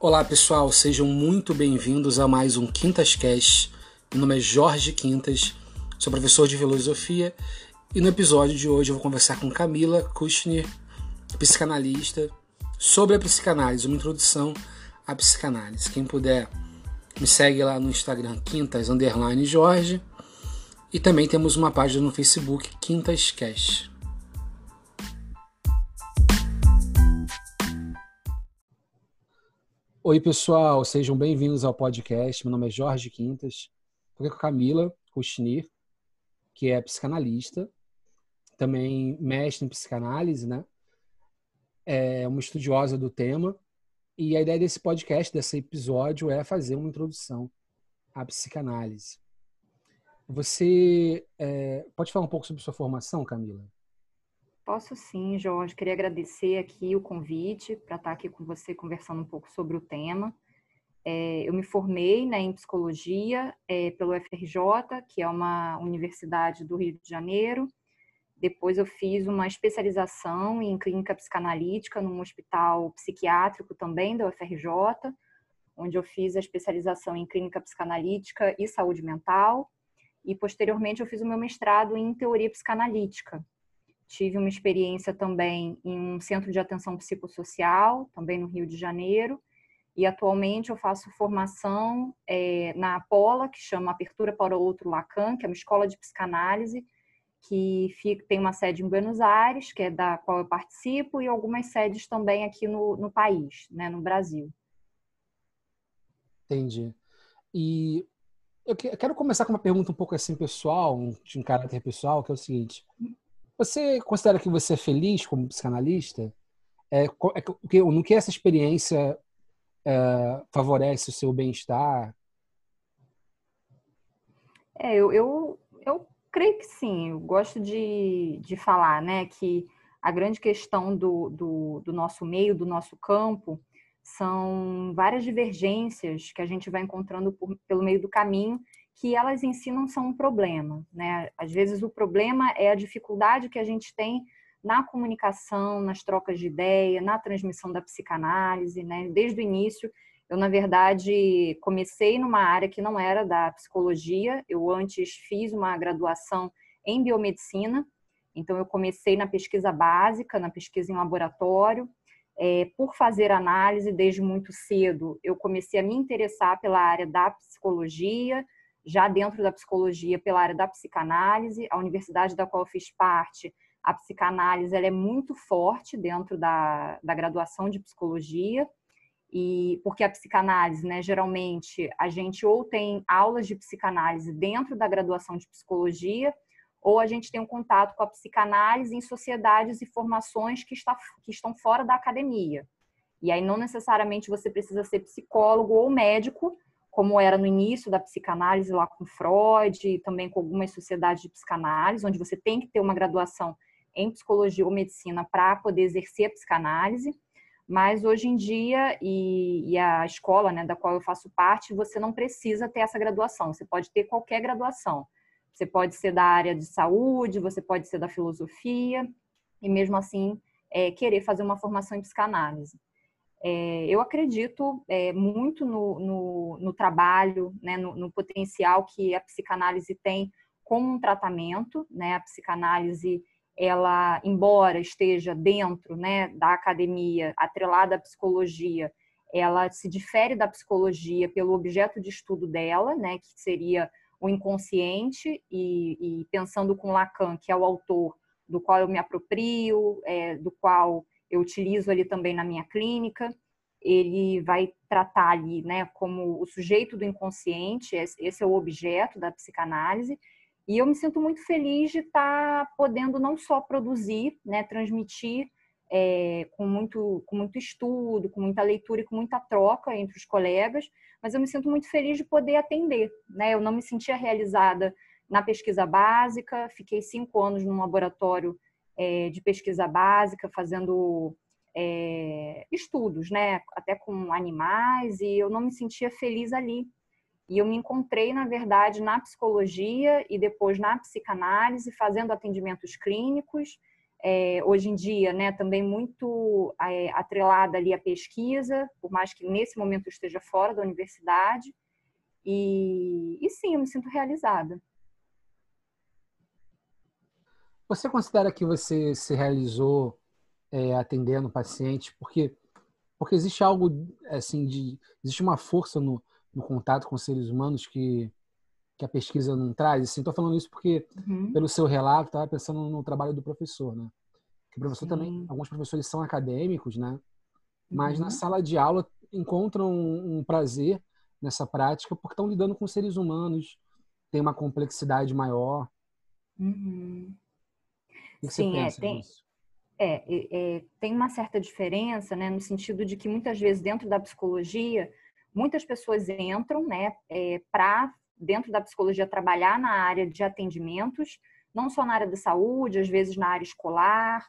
Olá pessoal, sejam muito bem-vindos a mais um Quintas Cast. Meu nome é Jorge Quintas, sou professor de filosofia e no episódio de hoje eu vou conversar com Camila Kushner, psicanalista, sobre a psicanálise, uma introdução à psicanálise. Quem puder me segue lá no Instagram Quintas Jorge e também temos uma página no Facebook Quintas Cast. Oi, pessoal, sejam bem-vindos ao podcast. Meu nome é Jorge Quintas. Estou aqui com a Camila Kuchnir, que é psicanalista, também mestre em psicanálise, né? É uma estudiosa do tema. E a ideia desse podcast, desse episódio, é fazer uma introdução à psicanálise. Você é, pode falar um pouco sobre sua formação, Camila? Posso sim, Jorge. Queria agradecer aqui o convite para estar aqui com você conversando um pouco sobre o tema. É, eu me formei né, em psicologia é, pelo FRJ, que é uma universidade do Rio de Janeiro. Depois eu fiz uma especialização em clínica psicanalítica num hospital psiquiátrico também da UFRJ, onde eu fiz a especialização em clínica psicanalítica e saúde mental. E posteriormente eu fiz o meu mestrado em teoria psicanalítica, Tive uma experiência também em um centro de atenção psicossocial, também no Rio de Janeiro. E atualmente eu faço formação é, na Apola, que chama Apertura para Outro Lacan, que é uma escola de psicanálise, que fica, tem uma sede em Buenos Aires, que é da qual eu participo, e algumas sedes também aqui no, no país, né, no Brasil. Entendi. E eu quero começar com uma pergunta um pouco assim pessoal, de um caráter pessoal, que é o seguinte: você considera que você é feliz como psicanalista? É, é, no que essa experiência é, favorece o seu bem-estar? É, eu, eu, eu creio que sim. Eu gosto de, de falar né, que a grande questão do, do, do nosso meio, do nosso campo, são várias divergências que a gente vai encontrando por, pelo meio do caminho que elas em si não são um problema, né? Às vezes o problema é a dificuldade que a gente tem na comunicação, nas trocas de ideia, na transmissão da psicanálise, né? Desde o início, eu na verdade comecei numa área que não era da psicologia. Eu antes fiz uma graduação em biomedicina, então eu comecei na pesquisa básica, na pesquisa em laboratório. É, por fazer análise desde muito cedo, eu comecei a me interessar pela área da psicologia, já dentro da psicologia pela área da psicanálise. A universidade da qual fiz parte, a psicanálise ela é muito forte dentro da, da graduação de psicologia. E porque a psicanálise, né, geralmente a gente ou tem aulas de psicanálise dentro da graduação de psicologia, ou a gente tem um contato com a psicanálise em sociedades e formações que, está, que estão fora da academia. E aí não necessariamente você precisa ser psicólogo ou médico como era no início da psicanálise lá com Freud e também com algumas sociedades de psicanálise, onde você tem que ter uma graduação em psicologia ou medicina para poder exercer a psicanálise. Mas hoje em dia, e, e, a escola né, da qual eu faço parte, você não precisa ter essa graduação, você pode ter qualquer graduação. Você pode ser da área de saúde, você pode ser da filosofia, e mesmo assim é, querer fazer uma formação em psicanálise. É, eu acredito é, muito no, no, no trabalho, né, no, no, potencial que a psicanálise tem como um tratamento. Né? A psicanálise, ela, embora esteja dentro né, da academia, atrelada à psicologia, ela se difere da psicologia pelo objeto de estudo dela, né, que seria o inconsciente, e, e pensando com Lacan, que é o autor do qual eu me aproprio, é, do qual eu utilizo ali também na minha clínica. Ele vai tratar ali, né, como o sujeito do inconsciente, esse é o objeto da psicanálise. E eu me sinto muito feliz de estar tá podendo não só produzir, né, transmitir é, com, muito, com muito estudo, com muita leitura e com muita troca entre os colegas, mas eu me sinto muito feliz de poder atender. Né? Eu não me sentia realizada na pesquisa básica, fiquei cinco anos num laboratório é, de pesquisa básica, fazendo é, estudos, né, até com animais, e eu não me sentia feliz ali. E eu me encontrei, na verdade, na psicologia e depois na psicanálise, fazendo atendimentos clínicos, é, hoje em dia, né, também muito é, atrelada ali à pesquisa, por mais que nesse momento eu esteja fora da universidade. E, e sim, eu me sinto realizada. Você considera que você se realizou é, atendendo paciente porque porque existe algo assim de existe uma força no, no contato com seres humanos que que a pesquisa não traz. Assim, estou falando isso porque uhum. pelo seu relato estava pensando no trabalho do professor, né? Que o professor Sim. também alguns professores são acadêmicos, né? Mas uhum. na sala de aula encontram um, um prazer nessa prática porque estão lidando com seres humanos, tem uma complexidade maior. Uhum. Que Sim, você é, pensa é, tem, nisso? É, é, tem uma certa diferença, né, no sentido de que muitas vezes dentro da psicologia, muitas pessoas entram, né, é, para dentro da psicologia trabalhar na área de atendimentos, não só na área da saúde, às vezes na área escolar,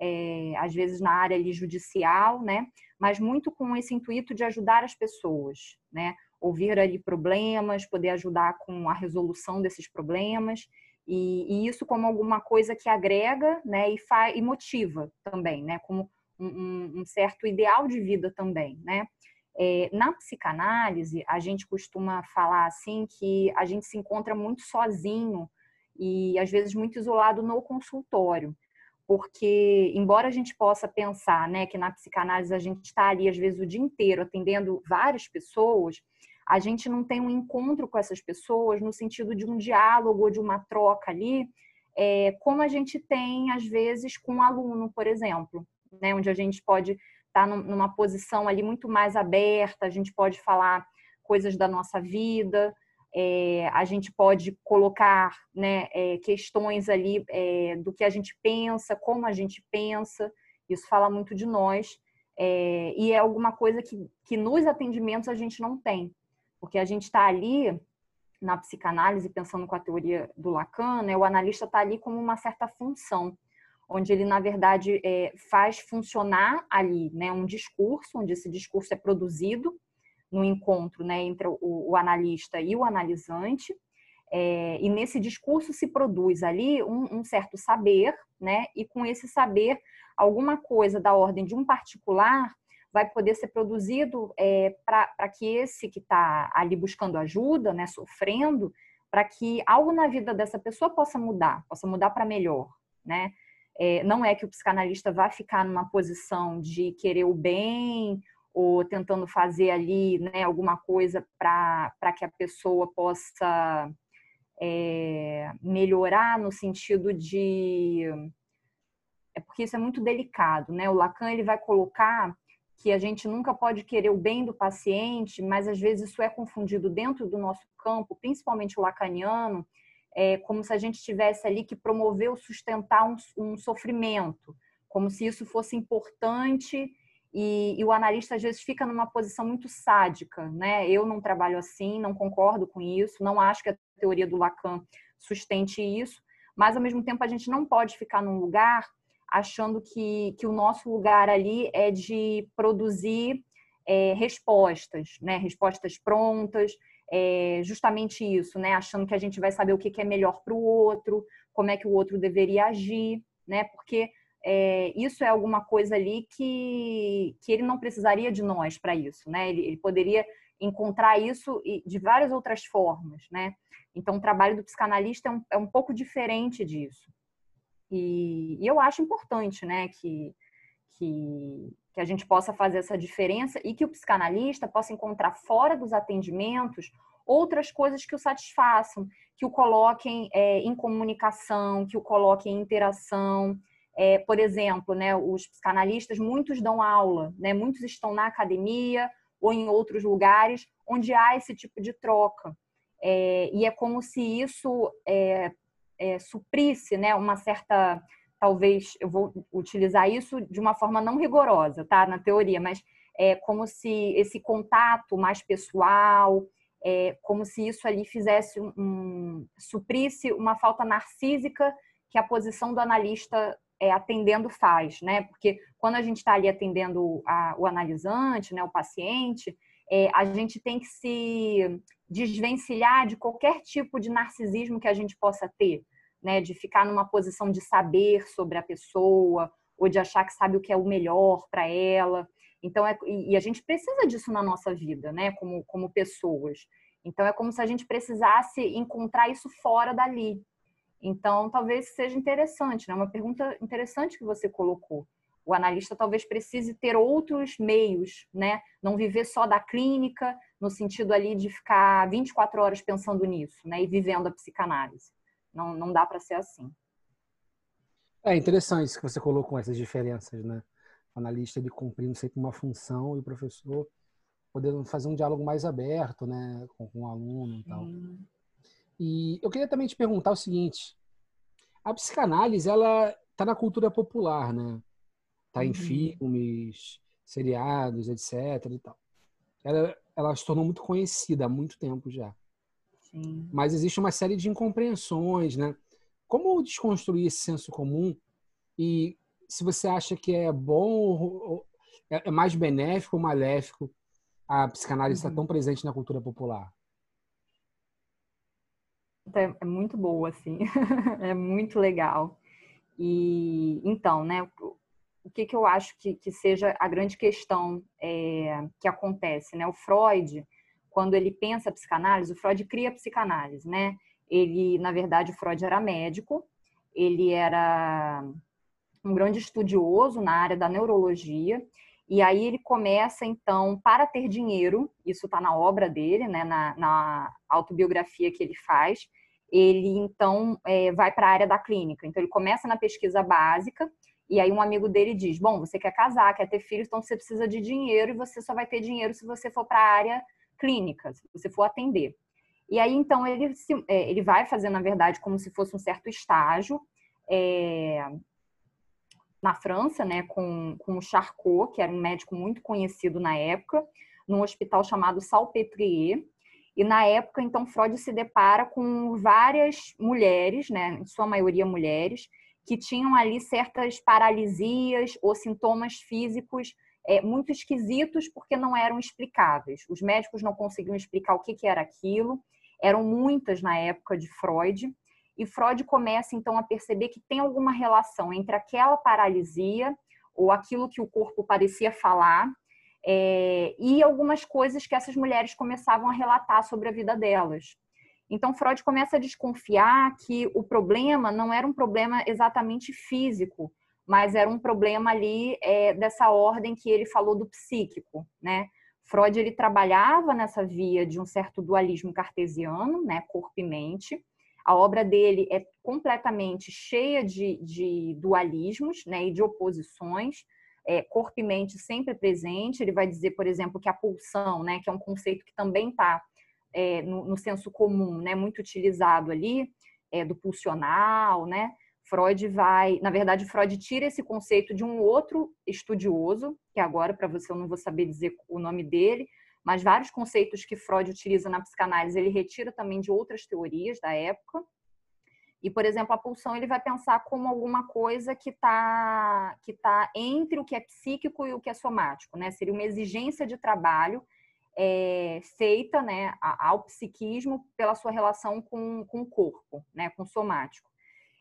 é, às vezes na área ali, judicial, né, mas muito com esse intuito de ajudar as pessoas, né, ouvir ali problemas, poder ajudar com a resolução desses problemas. E, e, isso como alguma coisa que agrega né, e, fa, e motiva também, né, como um, um, certo ideal de vida também. Né? É, na psicanálise, a gente costuma falar assim que a gente se encontra muito sozinho e às vezes muito isolado no consultório. Porque, embora a gente possa pensar né, que na psicanálise a gente está ali, às vezes, o dia inteiro atendendo várias pessoas, a gente não tem um encontro com essas pessoas no sentido de um diálogo ou de uma troca ali, é, como a gente tem, às vezes, com um aluno, por exemplo, né, onde a gente pode estar tá numa posição ali muito mais aberta, a gente pode falar coisas da nossa vida, é, a gente pode colocar né, é, questões ali é, do que a gente pensa, como a gente pensa, isso fala muito de nós, é, e é alguma coisa que, que nos atendimentos a gente não tem. Porque a gente está ali na psicanálise, pensando com a teoria do Lacan, né, o analista está ali como uma certa função, onde ele, na verdade, é, faz funcionar ali né, um discurso, onde esse discurso é produzido no encontro né, entre o, o analista e o analisante, é, e nesse discurso se produz ali um, um, certo saber, né, e com esse saber, alguma coisa da ordem de um particular vai poder ser produzido é, para que esse que está ali buscando ajuda, né, sofrendo, para que algo na vida dessa pessoa possa mudar, possa mudar para melhor, né? É, não é que o psicanalista vá ficar numa posição de querer o bem ou tentando fazer ali né, alguma coisa para que a pessoa possa é, melhorar no sentido de é porque isso é muito delicado, né? O Lacan ele vai colocar que a gente nunca pode querer o bem do paciente, mas às vezes isso é confundido dentro do nosso campo, principalmente o lacaniano, é como se a gente tivesse ali que promover ou sustentar um, um sofrimento, como se isso fosse importante e, e, o analista às vezes fica numa posição muito sádica, né? Eu não trabalho assim, não concordo com isso, não acho que a teoria do Lacan sustente isso, mas ao mesmo tempo a gente não pode ficar num lugar achando que, que o nosso lugar ali é de produzir é, respostas, né? Respostas prontas, é, justamente isso, né? Achando que a gente vai saber o que, que é melhor para o outro, como é que o outro deveria agir, né? Porque é, isso é alguma coisa ali que, que ele não precisaria de nós para isso, né? Ele, ele, poderia encontrar isso de várias outras formas, né? Então, o trabalho do psicanalista é um, é um pouco diferente disso. E, e eu acho importante, né, que, que, que a gente possa fazer essa diferença e que o psicanalista possa encontrar fora dos atendimentos outras coisas que o satisfaçam, que o coloquem é, em comunicação, que o coloquem em interação. É, por exemplo, né, os psicanalistas, muitos dão aula, né, muitos estão na academia ou em outros lugares onde há esse tipo de troca. É, e é como se isso é, suprisse né, uma certa, talvez, eu vou utilizar isso de uma forma não rigorosa, tá, na teoria, mas é como se esse contato mais pessoal, é, como se isso ali fizesse um, suprisse uma falta narcísica que a posição do analista é, atendendo faz, né? Porque quando a gente está ali atendendo a, o analisante, né, o paciente, é, a gente tem que se desvencilhar de qualquer tipo de narcisismo que a gente possa ter. né, de ficar numa posição de saber sobre a pessoa ou de achar que sabe o que é o melhor para ela. Então, é, e a gente precisa disso na nossa vida, né, como, como pessoas. Então, é como se a gente precisasse encontrar isso fora dali. Então, talvez seja interessante, né? Uma pergunta interessante que você colocou. O analista talvez precise ter outros meios, né? Não viver só da clínica, no sentido ali de ficar 24 horas pensando nisso, né? E vivendo a psicanálise. Não, não dá para ser assim. É interessante isso que você colocou essas diferenças, né? O analista ele cumprindo sempre uma função e o professor podendo fazer um diálogo mais aberto, né, com, com o aluno e tal. Hum. E eu queria também te perguntar o seguinte: a psicanálise ela está na cultura popular, né? Está em uhum. filmes, seriados, etc. E tal. Ela, ela se tornou muito conhecida há muito tempo já. Sim. Mas existe uma série de incompreensões, né? Como desconstruir esse senso comum e se você acha que é bom, é, é mais benéfico ou maléfico a psicanálise estar uhum. tão presente na cultura popular? É, é muito boa, assim. é muito legal. E então, né? O que, que eu acho que, que seja a grande questão é, que acontece, né? O Freud, quando ele pensa a psicanálise, o Freud cria a psicanálise, né? Ele, na verdade, o Freud era médico, ele era um grande estudioso na área da neurologia, e aí ele começa, então, para ter dinheiro, isso está na obra dele, né, na, na, autobiografia que ele faz, ele, então, é, vai para a área da clínica. Então, ele começa na pesquisa básica, e aí um amigo dele diz, bom, você quer casar, quer ter filhos, então você precisa de dinheiro, e você só vai ter dinheiro se você for para a área clínica, se você for atender. E aí, então, ele, se, é, ele vai fazer, na verdade, como se fosse um certo estágio, é, na França, né, com, com o Charcot, que era um médico muito conhecido na época, num hospital chamado Salpêtrier. E na época, então, Freud se depara com várias mulheres, né, em sua maioria mulheres, que tinham ali certas paralisias ou sintomas físicos é, muito esquisitos porque não eram explicáveis. Os médicos não conseguiam explicar o que, que era aquilo. Eram muitas na época de Freud. E Freud começa então a perceber que tem alguma relação entre aquela paralisia ou aquilo que o corpo parecia falar é, e algumas coisas que essas mulheres começavam a relatar sobre a vida delas. Então Freud começa a desconfiar que o problema não era um problema exatamente físico, mas era um problema ali é, dessa ordem que ele falou do psíquico, né? Freud ele trabalhava nessa via de um certo dualismo cartesiano, né, corpo e mente, a obra dele é completamente cheia de, de dualismos né, e de oposições, é, corpo e mente sempre presente. Ele vai dizer, por exemplo, que a pulsão, né, que é um conceito que também está é, no, no, senso comum, né, muito utilizado ali, é, do pulsional, né? Freud vai, na verdade, Freud tira esse conceito de um outro estudioso, que agora para você eu não vou saber dizer o nome dele, mas vários conceitos que Freud utiliza na psicanálise ele retira também de outras teorias da época. E, por exemplo, a pulsão ele vai pensar como alguma coisa que está que tá entre o que é psíquico e o que é somático, né? Seria uma exigência de trabalho é, feita né, ao psiquismo pela sua relação com, com o corpo, né, com o somático.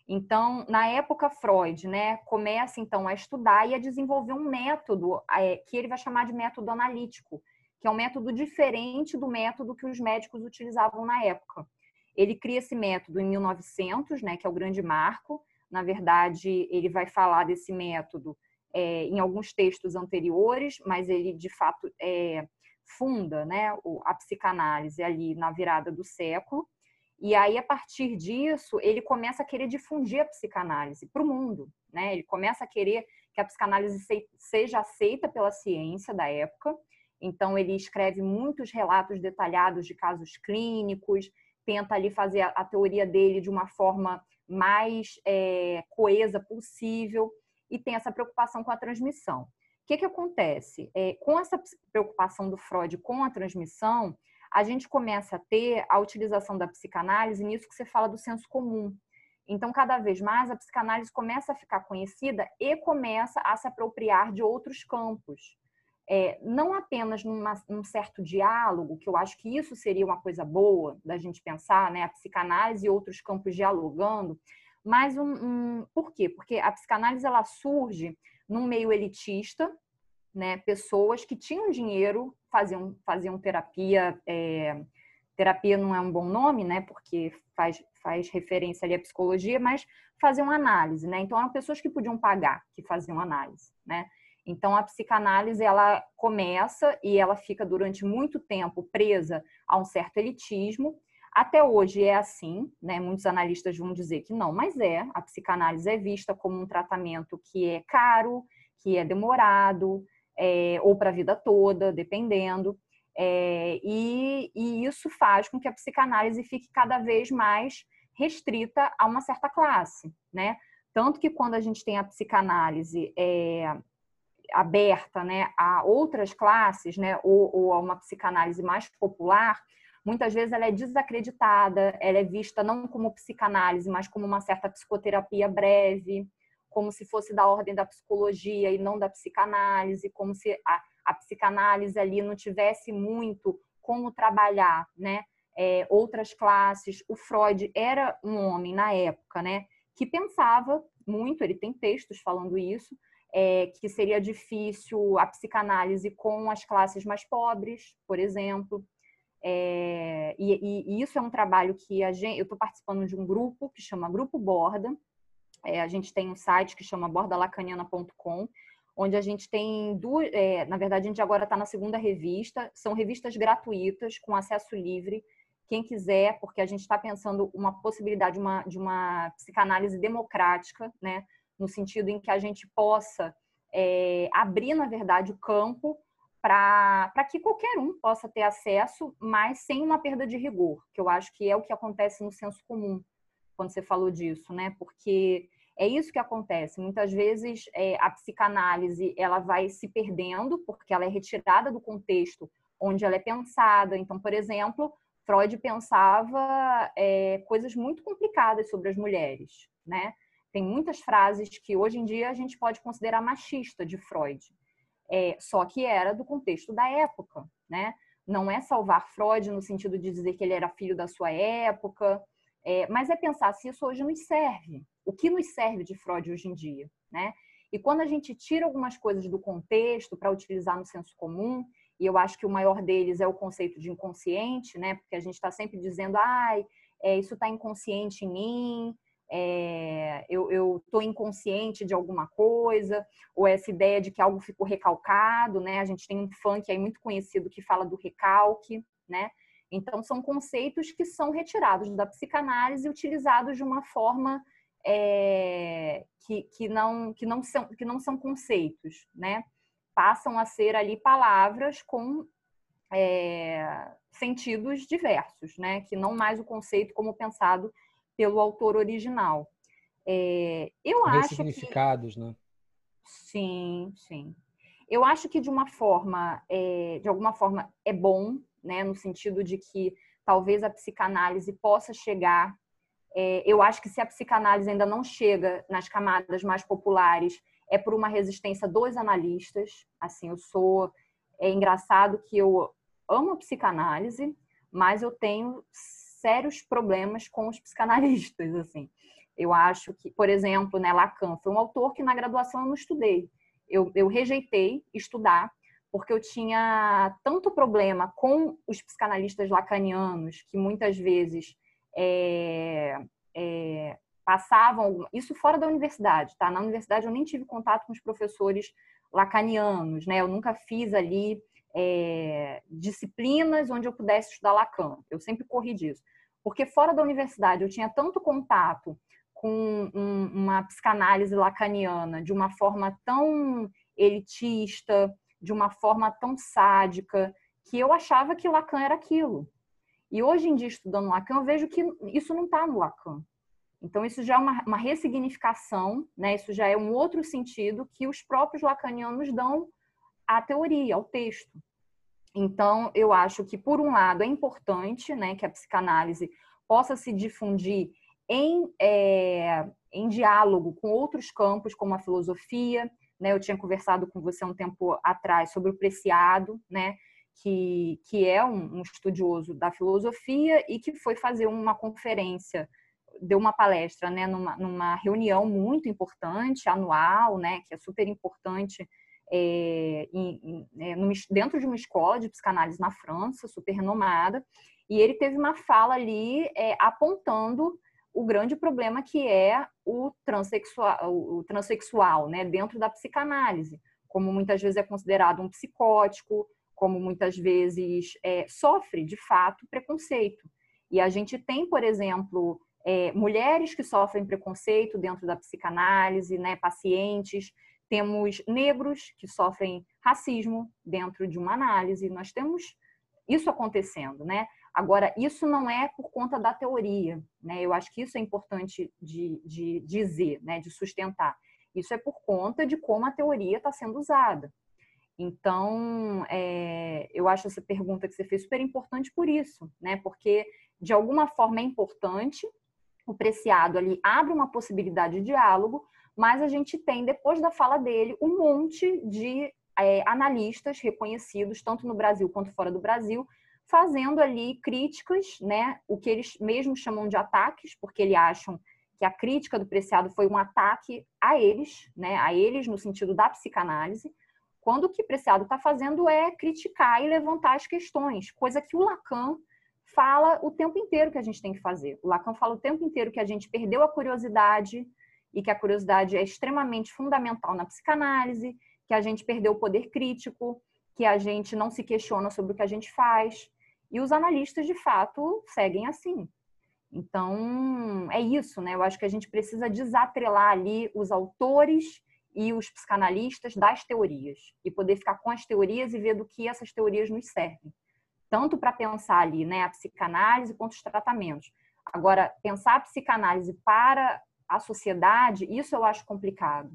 Então, na época, Freud né, começa então a estudar e a desenvolver um método é, que ele vai chamar de método analítico, que é um método diferente do método que os médicos utilizavam na época. Ele cria esse método em 1900, né, que é o grande marco. Na verdade, ele vai falar desse método é, em alguns textos anteriores, mas ele de fato é, funda né, a psicanálise ali na virada do século. E aí, a partir disso, ele começa a querer difundir a psicanálise para o mundo. Né? Ele começa a querer que a psicanálise seja aceita pela ciência da época então, ele escreve muitos relatos detalhados de casos clínicos, tenta ali fazer a, teoria dele de uma forma mais é, coesa possível e tem essa preocupação com a transmissão. O que, que acontece? É, com essa preocupação do Freud com a transmissão, a gente começa a ter a utilização da psicanálise nisso que você fala do senso comum. Então, cada vez mais, a psicanálise começa a ficar conhecida e começa a se apropriar de outros campos é, não apenas numa, num certo diálogo, que eu acho que isso seria uma coisa boa da gente pensar, né, a psicanálise e outros campos dialogando, mais um, um, Por quê? Porque a psicanálise ela surge num meio elitista, né? Pessoas que tinham dinheiro faziam, faziam terapia. É, terapia não é um bom nome, né? Porque faz, faz referência ali à psicologia, mas faziam análise, né? Então eram pessoas que podiam pagar, que faziam análise, né? Então a psicanálise ela começa e ela fica durante muito tempo presa a um certo elitismo até hoje é assim, né? Muitos analistas vão dizer que não, mas é. A psicanálise é vista como um tratamento que é caro, que é demorado, é, ou para a vida toda, dependendo. É, e, e, isso faz com que a psicanálise fique cada vez mais restrita a uma certa classe, né? Tanto que quando a gente tem a psicanálise é, aberta, né, a outras classes, né, ou, ou a uma psicanálise mais popular, muitas vezes ela é desacreditada, ela é vista não como psicanálise, mas como uma certa psicoterapia breve, como se fosse da ordem da psicologia e não da psicanálise, como se a, a psicanálise ali não tivesse muito como trabalhar, né? É, outras classes. O Freud era um homem na época, né? Que pensava muito, ele tem textos falando isso, é, que seria difícil a psicanálise com as classes mais pobres, por exemplo, é, e, e, isso é um trabalho que a gente, eu estou participando de um grupo que chama Grupo Borda. É, a gente tem um site que chama bordalacaniana.com, onde a gente tem duas. É, na verdade, a gente agora está na segunda revista. São revistas gratuitas, com acesso livre. Quem quiser, porque a gente está pensando uma possibilidade de uma, de uma psicanálise democrática, né? no sentido em que a gente possa é, abrir, na verdade, o campo para que qualquer um possa ter acesso, mas sem uma perda de rigor, que eu acho que é o que acontece no senso comum, quando você falou disso, né? Porque é isso que acontece. Muitas vezes é, a psicanálise ela vai se perdendo porque ela é retirada do contexto onde ela é pensada. Então, por exemplo, Freud pensava é, coisas muito complicadas sobre as mulheres, né? Tem muitas frases que hoje em dia a gente pode considerar machista de Freud. É, só que era do contexto da época, né? Não é salvar Freud no sentido de dizer que ele era filho da sua época, é, mas é pensar se isso hoje nos serve. O que nos serve de Freud hoje em dia, né? E quando a gente tira algumas coisas do contexto para utilizar no senso comum, e eu acho que o maior deles é o conceito de inconsciente, né? Porque a gente está sempre dizendo, ai, é, isso está inconsciente em mim, é, eu estou inconsciente de alguma coisa, ou essa ideia de que algo ficou recalcado, né? A gente tem um funk aí muito conhecido que fala do recalque, né? Então, são conceitos que são retirados da psicanálise e utilizados de uma forma é, que, que, não, que, não são, que não são conceitos, né? Passam a ser ali palavras com é, sentidos diversos, né? Que não mais o conceito como pensado pelo autor original. É, eu acho significados, que... né? Sim, sim. Eu acho que de uma forma, é, de alguma forma, é bom, né, no sentido de que talvez a psicanálise possa chegar. É, eu acho que se a psicanálise ainda não chega nas camadas mais populares, é por uma resistência dos analistas. Assim, eu sou. É engraçado que eu amo a psicanálise, mas eu tenho sérios problemas com os psicanalistas, assim. Eu acho que, por exemplo, né, Lacan foi um autor que na graduação eu não estudei. Eu, eu rejeitei estudar porque eu tinha tanto problema com os psicanalistas lacanianos que muitas vezes é, é, passavam isso fora da universidade, tá? Na universidade eu nem tive contato com os professores lacanianos, né? Eu nunca fiz ali é, disciplinas onde eu pudesse estudar Lacan. Eu sempre corri disso. Porque fora da universidade eu tinha tanto contato com um, uma psicanálise lacaniana de uma forma tão elitista, de uma forma tão sádica, que eu achava que Lacan era aquilo. E hoje em dia, estudando Lacan, eu vejo que isso não está no Lacan. Então, isso já é uma, uma ressignificação, né? isso já é um outro sentido que os próprios lacanianos dão à teoria, ao texto. Então, eu acho que, por um lado, é importante né, que a psicanálise possa se difundir em, é, em diálogo com outros campos, como a filosofia. Né? Eu tinha conversado com você um tempo atrás sobre o Preciado, né? que, que é um, um estudioso da filosofia e que foi fazer uma conferência deu uma palestra, né, numa, numa reunião muito importante, anual, né, que é super importante é, em, é, dentro de uma escola de psicanálise na França, super renomada, e ele teve uma fala ali é, apontando o grande problema que é o transexual, o transexual né, dentro da psicanálise, como muitas vezes é considerado um psicótico, como muitas vezes é, sofre de fato preconceito. E a gente tem, por exemplo, é, mulheres que sofrem preconceito dentro da psicanálise, né, pacientes, temos negros que sofrem racismo dentro de uma análise, nós temos isso acontecendo, né? Agora, isso não é por conta da teoria, né? Eu acho que isso é importante de, de dizer, né? De sustentar. Isso é por conta de como a teoria está sendo usada. Então, é, eu acho essa pergunta que você fez super importante por isso, né? Porque, de alguma forma, é importante, o preciado ali abre uma possibilidade de diálogo, mas a gente tem, depois da fala dele, um monte de é, analistas reconhecidos, tanto no Brasil quanto fora do Brasil, fazendo ali críticas, né? O que eles mesmos chamam de ataques, porque eles acham que a crítica do Preciado foi um ataque a eles, né? A eles no sentido da psicanálise, quando o que Preciado está fazendo é criticar e levantar as questões, coisa que o Lacan fala o tempo inteiro que a gente tem que fazer. O Lacan fala o tempo inteiro que a gente perdeu a curiosidade e que a curiosidade é extremamente fundamental na psicanálise, que a gente perdeu o poder crítico, que a gente não se questiona sobre o que a gente faz. E os analistas, de fato, seguem assim. Então, é isso, né? Eu acho que a gente precisa desatrelar ali os autores e os psicanalistas das teorias e poder ficar com as teorias e ver do que essas teorias nos servem. Tanto para pensar ali, né, a psicanálise quanto os tratamentos. Agora, pensar a psicanálise para a sociedade, isso eu acho complicado,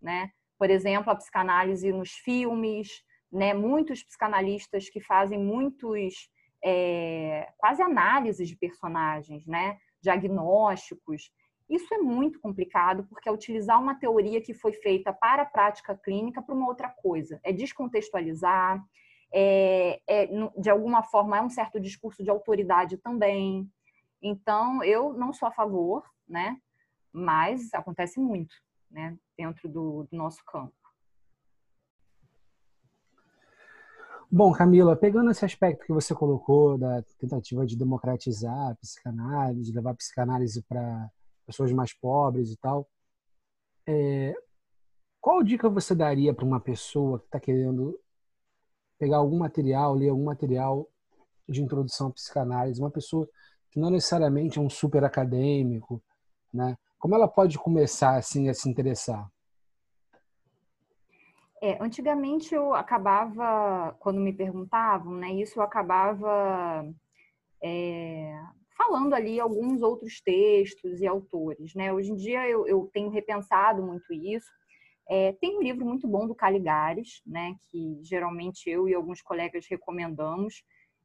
né? Por exemplo, a psicanálise nos filmes, né? Muitos psicanalistas que fazem muitos é, quase análises de personagens, né? diagnósticos. Isso é muito complicado porque é utilizar uma teoria que foi feita para a prática clínica para uma outra coisa. É descontextualizar, é, é, de alguma forma é um certo discurso de autoridade também. Então, eu não sou a favor, né? Mas acontece muito né? dentro do, do nosso campo. Bom, Camila, pegando esse aspecto que você colocou da tentativa de democratizar a psicanálise, de levar a psicanálise para pessoas mais pobres e tal, é, qual dica você daria para uma pessoa que está querendo pegar algum material, ler algum material de introdução à psicanálise, uma pessoa que não necessariamente é um super acadêmico, né? Como ela pode começar assim a se interessar? É, antigamente eu acabava, quando me perguntavam, né, isso eu acabava é, falando ali alguns outros textos e autores, né? Hoje em dia eu, eu tenho repensado muito isso. É, tem um livro muito bom do Caligares, né, que geralmente eu e alguns colegas recomendamos,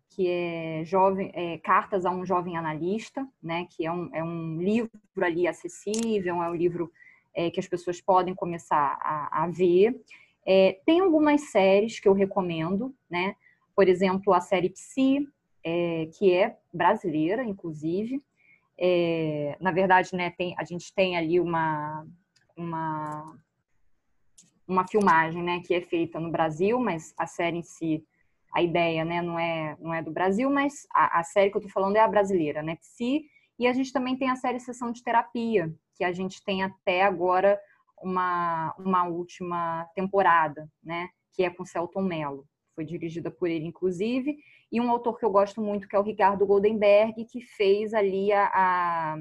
que é, jovem, é Cartas a um Jovem Analista, né, que é um, é um livro ali acessível, é um livro é, que as pessoas podem começar a, a ver. É, tem algumas séries que eu recomendo, né? Por exemplo, a série Psi, é, que é brasileira, inclusive. É, na verdade, né, tem, a gente tem ali uma, uma, uma filmagem né, que é feita no Brasil, mas a série em si, a ideia né, não, é, não é do Brasil, mas a, a série que eu estou falando é a brasileira, né? Psi. E a gente também tem a série Sessão de Terapia, que a gente tem até agora uma, uma última temporada, né? Que é com Celton Mello. Foi dirigida por ele, inclusive. E um autor que eu gosto muito, que é o Ricardo Goldenberg, que fez ali a... a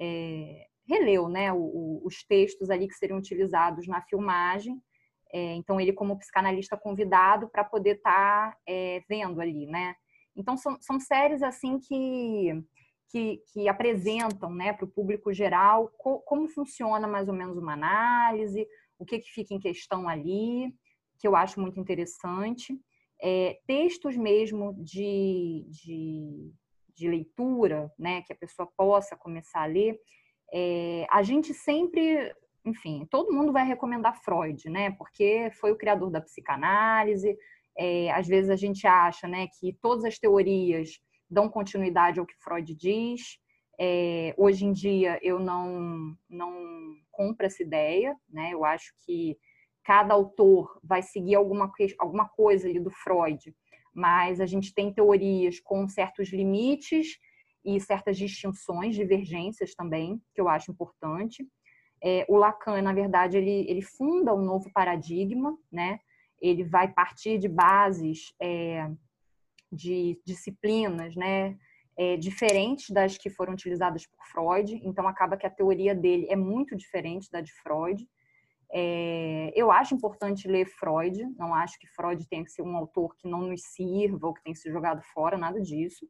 é, releu, né? O, o, os textos ali que seriam utilizados na filmagem. É, então, ele como psicanalista convidado para poder estar tá, é, vendo ali, né? Então, são, são séries, assim, que que, que apresentam né, para o público geral co, como funciona mais ou menos uma análise, o que, que fica em questão ali, que eu acho muito interessante. É, textos mesmo de, de, de, leitura, né, que a pessoa possa começar a ler. É, a gente sempre, enfim, todo mundo vai recomendar Freud, né, porque foi o criador da psicanálise. É, às vezes a gente acha né, que todas as teorias dão continuidade ao que Freud diz. É, hoje em dia eu não, não compro essa ideia, né? Eu acho que cada autor vai seguir alguma, alguma coisa ali do Freud, mas a gente tem teorias com certos limites e certas distinções, divergências também, que eu acho importante. É, o Lacan, na verdade, ele, ele funda um novo paradigma, né? Ele vai partir de bases é, de disciplinas, né? É, diferentes das que foram utilizadas por Freud. Então, acaba que a teoria dele é muito diferente da de Freud. É, eu acho importante ler Freud. Não acho que Freud tenha que ser um autor que não nos sirva ou que tenha que ser jogado fora, nada disso.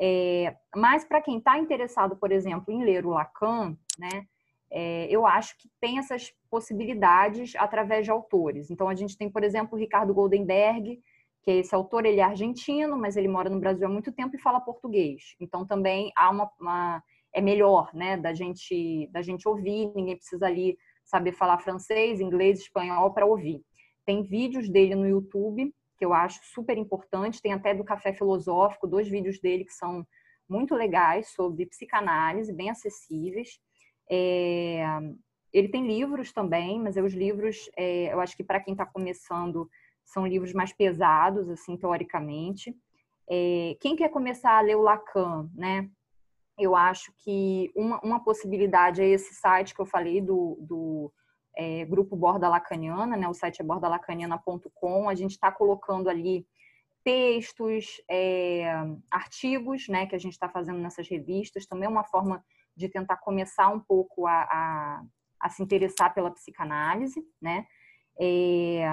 É, mas para quem está interessado, por exemplo, em ler o Lacan, né, é, eu acho que tem essas possibilidades através de autores. Então, a gente tem, por exemplo, o Ricardo Goldenberg, que é esse autor, ele é argentino, mas ele mora no Brasil há muito tempo e fala português. Então, também há uma, uma é melhor, né, da gente da gente ouvir. Ninguém precisa ali saber falar francês, inglês, espanhol para ouvir. Tem vídeos dele no YouTube que eu acho super importante. Tem até do Café Filosófico, dois vídeos dele que são muito legais sobre psicanálise, bem acessíveis. É... Ele tem livros também, mas os livros, é... eu acho que para quem está começando, são livros mais pesados, assim, teoricamente. É... Quem quer começar a ler o Lacan, né? Eu acho que uma, uma possibilidade é esse site que eu falei do, do é, grupo Borda Lacaniana, né? O site é bordalacaniana.com. A gente está colocando ali textos, é, artigos, né? Que a gente está fazendo nessas revistas. Também é uma forma de tentar começar um pouco a, a, a se interessar pela psicanálise, né? É,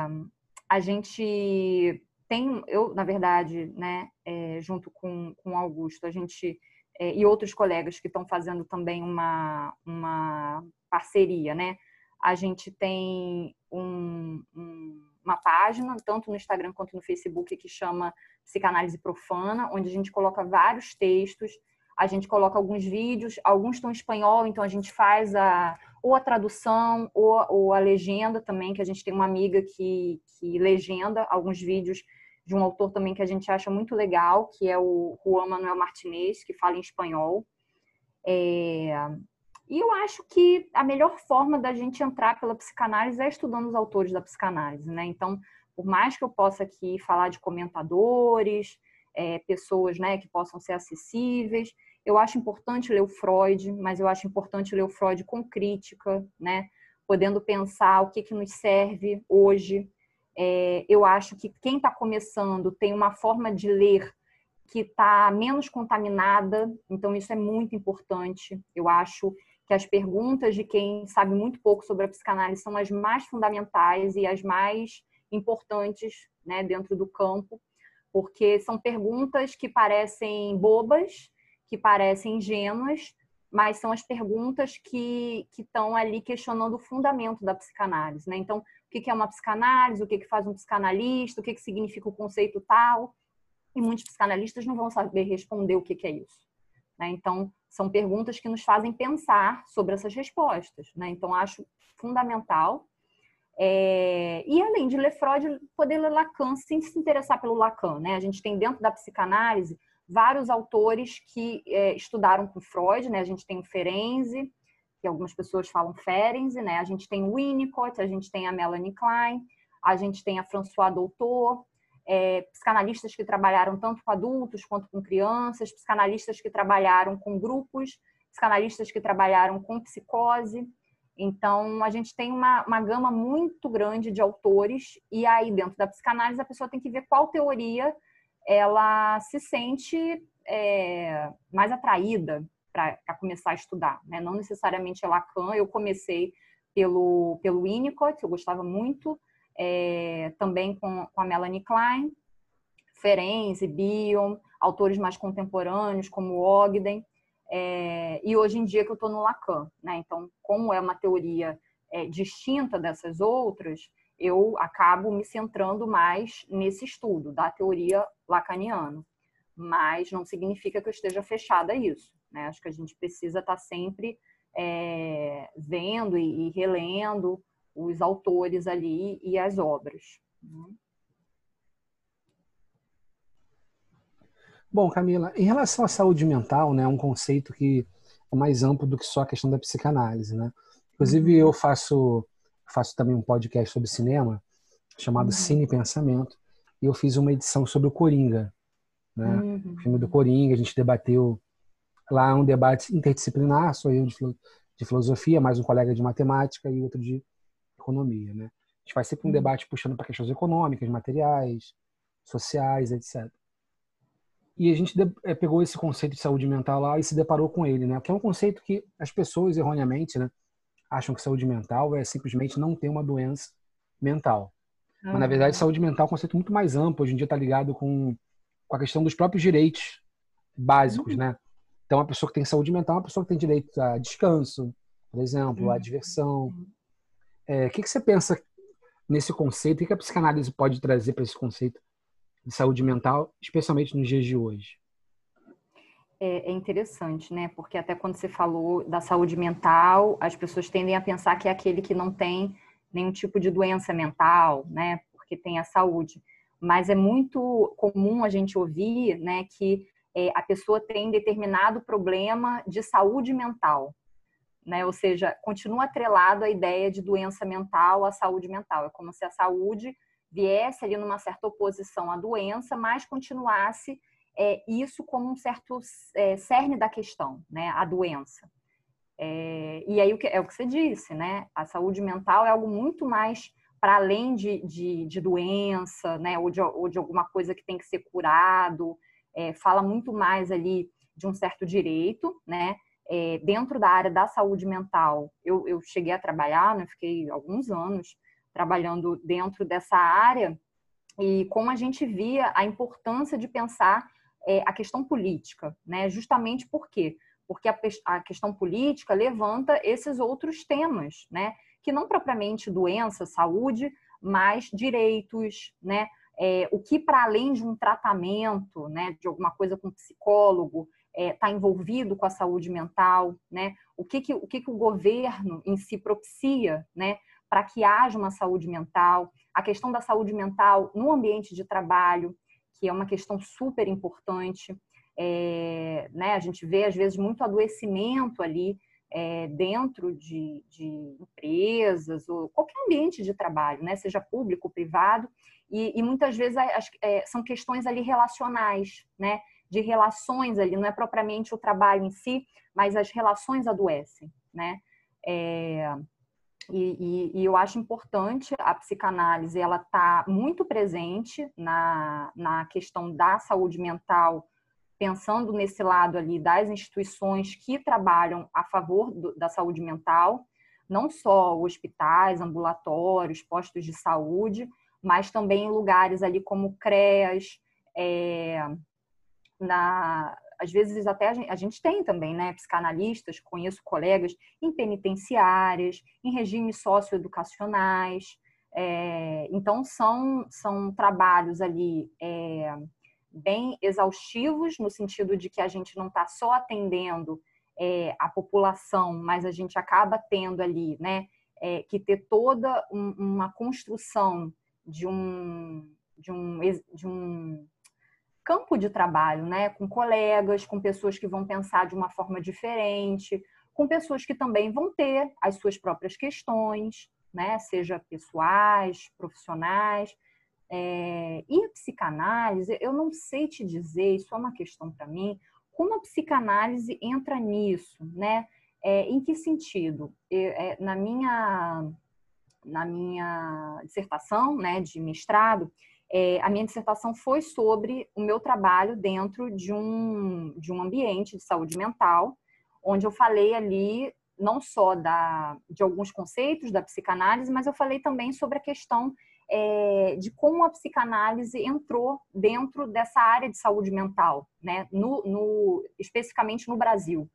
a gente tem, eu, na verdade, né, é, junto com, com Augusto, a gente é, e outros colegas que estão fazendo também uma, uma parceria, né? A gente tem um, um, uma página, tanto no Instagram quanto no Facebook, que chama Psicanálise Profana, onde a gente coloca vários textos, a gente coloca alguns vídeos, alguns estão em espanhol, então a gente faz a, ou a tradução ou, ou a legenda também, que a gente tem uma amiga que, que legenda alguns vídeos de um autor também que a gente acha muito legal, que é o Juan Manuel Martinez, que fala em espanhol. É, e eu acho que a melhor forma da gente entrar pela psicanálise é estudando os autores da psicanálise, né? Então, por mais que eu possa aqui falar de comentadores, é, pessoas né, que possam ser acessíveis, eu acho importante ler o Freud, mas eu acho importante ler o Freud com crítica, né? Podendo pensar o que, que nos serve hoje. É, eu acho que quem está começando tem uma forma de ler que está menos contaminada, então isso é muito importante. Eu acho que as perguntas de quem sabe muito pouco sobre a psicanálise são as mais fundamentais e as mais importantes né, dentro do campo, porque são perguntas que parecem bobas, que parecem ingênuas, mas são as perguntas que estão ali questionando o fundamento da psicanálise. Né? Então, o que é uma psicanálise? O que faz um psicanalista? O que significa o conceito tal? E muitos psicanalistas não vão saber responder o que é isso. Né? Então, são perguntas que nos fazem pensar sobre essas respostas. Né? Então, acho fundamental. É... E além de ler Freud, poder ler Lacan, sem se interessar pelo Lacan. Né? A gente tem dentro da psicanálise vários autores que é, estudaram com Freud. Né? A gente tem o Ferenczi, que algumas pessoas falam Ferenczi, né? a gente tem o Winnicott, a gente tem a Melanie Klein, a gente tem a François Doutor, é, psicanalistas que trabalharam tanto com adultos quanto com crianças, psicanalistas que trabalharam com grupos, psicanalistas que trabalharam com psicose. Então, a gente tem uma, uma gama muito grande de autores, e aí, dentro da psicanálise, a pessoa tem que ver qual teoria ela se sente é, mais atraída para começar a estudar. Né? Não necessariamente é Lacan, eu comecei pelo, pelo Winnicott, eu gostava muito, é, também com, com a Melanie Klein, Ferenczi, Bion, autores mais contemporâneos como Ogden, é, e hoje em dia que eu estou no Lacan. Né? Então, como é uma teoria é, distinta dessas outras, eu acabo me centrando mais nesse estudo da teoria lacaniana. Mas não significa que eu esteja fechada a isso. Né? Acho que a gente precisa estar tá sempre é, vendo e, e relendo os autores ali e as obras. Né? Bom, Camila, em relação à saúde mental, né, um conceito que é mais amplo do que só a questão da psicanálise, né? Inclusive uhum. eu faço faço também um podcast sobre cinema chamado uhum. Cine Pensamento e eu fiz uma edição sobre o Coringa, né? Uhum. O filme do Coringa, a gente debateu lá um debate interdisciplinar, sou eu de, de filosofia, mais um colega de matemática e outro de economia, né? A gente faz sempre um uhum. debate puxando para questões econômicas, materiais, sociais, etc. E a gente é, pegou esse conceito de saúde mental lá e se deparou com ele, né? Que é um conceito que as pessoas erroneamente, né, acham que saúde mental é simplesmente não ter uma doença mental. Uhum. Mas na verdade, saúde mental é um conceito muito mais amplo. Hoje em dia está ligado com, com a questão dos próprios direitos básicos, uhum. né? Então, a pessoa que tem saúde mental é uma pessoa que tem direito a descanso, por exemplo, uhum. a diversão. É, o que, que você pensa nesse conceito? O que a psicanálise pode trazer para esse conceito de saúde mental, especialmente nos dias de hoje? É, é, interessante, né? Porque até quando você falou da saúde mental, as pessoas tendem a pensar que é aquele que não tem nenhum tipo de doença mental, né? Porque tem a saúde. Mas é muito comum a gente ouvir, né, que é, a pessoa tem determinado problema de saúde mental, né? Ou seja, continua atrelado a ideia de doença mental à saúde mental. É como se a saúde viesse ali numa certa oposição à doença, mas continuasse é, isso como um certo é, cerne da questão, né? A doença. É, e aí é o que você disse, né? A saúde mental é algo muito mais para além de, de, de, doença, né? Ou de, ou de alguma coisa que tem que ser curado é, fala muito mais ali de um certo direito, né? É, dentro da área da saúde mental, eu, eu cheguei a trabalhar, né? Fiquei alguns anos trabalhando dentro dessa área e como a gente via a importância de pensar é, a questão política, né? Justamente por quê? Porque a, a questão política levanta esses outros temas, né? Que não propriamente doença, saúde, mas direitos, né? é, o que para além de um tratamento, né, de alguma coisa com psicólogo, está é, tá envolvido com a saúde mental, né? O que que o, que que o governo em si propicia, né, para que haja uma saúde mental? A questão da saúde mental no ambiente de trabalho, que é uma questão super importante. É, né, a gente vê às vezes muito adoecimento ali é, dentro de, de, empresas ou qualquer ambiente de trabalho, né, seja público, privado, e, e muitas vezes as, é, são questões ali relacionais, né? De relações ali, não é propriamente o trabalho em si, mas as relações adoecem, né? É, e, e, e, eu acho importante a psicanálise, ela está muito presente na, na questão da saúde mental, pensando nesse lado ali das instituições que trabalham a favor do, da saúde mental, não só hospitais, ambulatórios, postos de saúde, mas também em lugares ali como CREAS, é, na, às vezes até a gente, a gente, tem também, né, psicanalistas, conheço colegas em penitenciárias, em regimes socioeducacionais, é, então são, são trabalhos ali é, bem exaustivos, no sentido de que a gente não está só atendendo é, a população, mas a gente acaba tendo ali, né, é, que ter toda um, uma construção de um, de um, de um campo de trabalho, né? Com colegas, com pessoas que vão pensar de uma forma diferente, com pessoas que também vão ter as suas próprias questões, né? Seja pessoais, profissionais. É... E a psicanálise, eu não sei te dizer, isso é uma questão para mim, como a psicanálise entra nisso, né? É, em que sentido? Eu, é, na minha na minha dissertação né, de mestrado, é, a minha dissertação foi sobre o meu trabalho dentro de um, de um ambiente de saúde mental, onde eu falei ali não só da, de alguns conceitos da psicanálise, mas eu falei também sobre a questão é, de como a psicanálise entrou dentro dessa área de saúde mental, né, no, no, especificamente no Brasil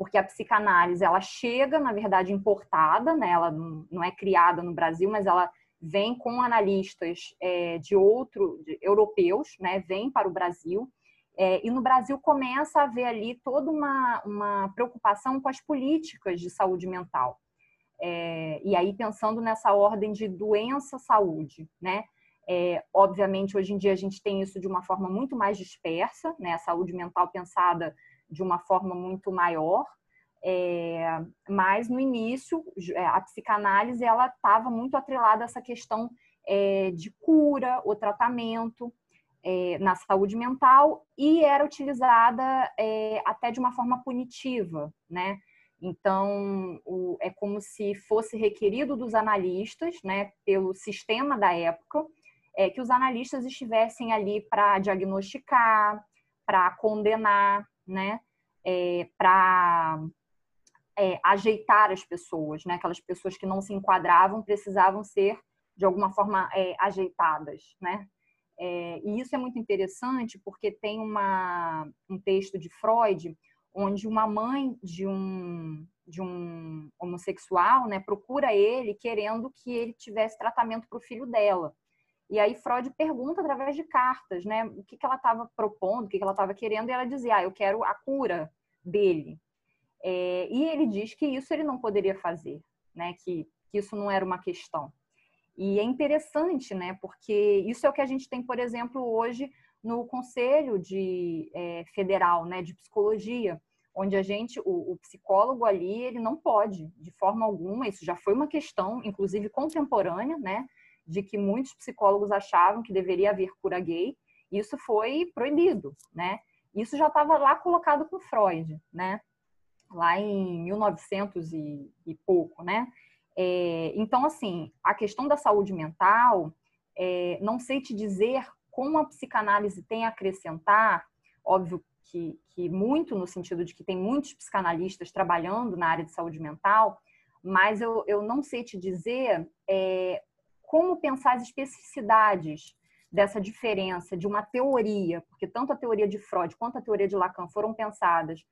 porque a psicanálise ela chega, na verdade, importada, né? ela não é criada no Brasil, mas ela vem com analistas é, de outro, de, europeus, né? vem para o Brasil, é, e no Brasil começa a haver ali toda uma, uma preocupação com as políticas de saúde mental. É, e aí pensando nessa ordem de doença-saúde, né? É, obviamente, hoje em dia a gente tem isso de uma forma muito mais dispersa, né? A saúde mental pensada de uma forma muito maior. É, mas no início é, a psicanálise ela estava muito atrelada a essa questão é, de cura ou tratamento é, na saúde mental e era utilizada é, até de uma forma punitiva, né? Então, o, é como se fosse requerido dos analistas, né, pelo sistema da época, é, que os analistas estivessem ali para diagnosticar, para condenar, né, para é, ajeitar as pessoas, né, aquelas pessoas que não se enquadravam precisavam ser de alguma forma é, ajeitadas, né. É, e isso é muito interessante porque tem uma, um texto de Freud onde uma mãe de um, de um homossexual né, procura ele querendo que ele tivesse tratamento para o filho dela. E aí Freud pergunta através de cartas, né, o que, que ela estava propondo, o que, que ela estava querendo, e ela dizia, ah, eu quero a cura dele. É, e ele diz que isso ele não poderia fazer, né, que, que isso não era uma questão. E é interessante, né, porque isso é o que a gente tem, por exemplo, hoje no Conselho de, é, Federal né, de Psicologia, onde a gente, o, o, psicólogo ali, ele não pode, de forma alguma, isso já foi uma questão, inclusive contemporânea, né, de que muitos psicólogos achavam que deveria haver cura gay, isso foi proibido, né? Isso já estava lá colocado com Freud, né? Lá em 1900 e, e pouco, né? É, então, assim, a questão da saúde mental, é, não sei te dizer como a psicanálise tem a acrescentar, óbvio que, que muito no sentido de que tem muitos psicanalistas trabalhando na área de saúde mental, mas eu, eu não sei te dizer é, como pensar as especificidades dessa diferença de uma teoria, porque tanto a teoria de Freud quanto a teoria de Lacan foram pensadas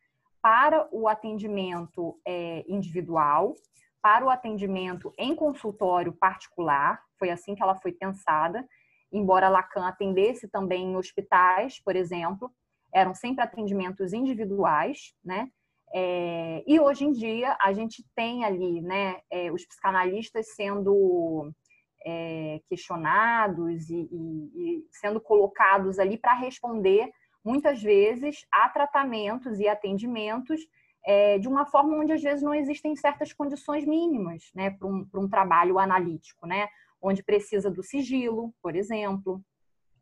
para o atendimento é, individual, para o atendimento em consultório particular, foi assim que ela foi pensada, embora Lacan atendesse também em hospitais, por exemplo, eram sempre atendimentos individuais, né? É, e hoje em dia a gente tem ali, né, é, os psicanalistas sendo é, questionados e, e, e sendo colocados ali para responder muitas vezes a tratamentos e atendimentos é, de uma forma onde às vezes não existem certas condições mínimas né, para um, um trabalho analítico, né? onde precisa do sigilo, por exemplo,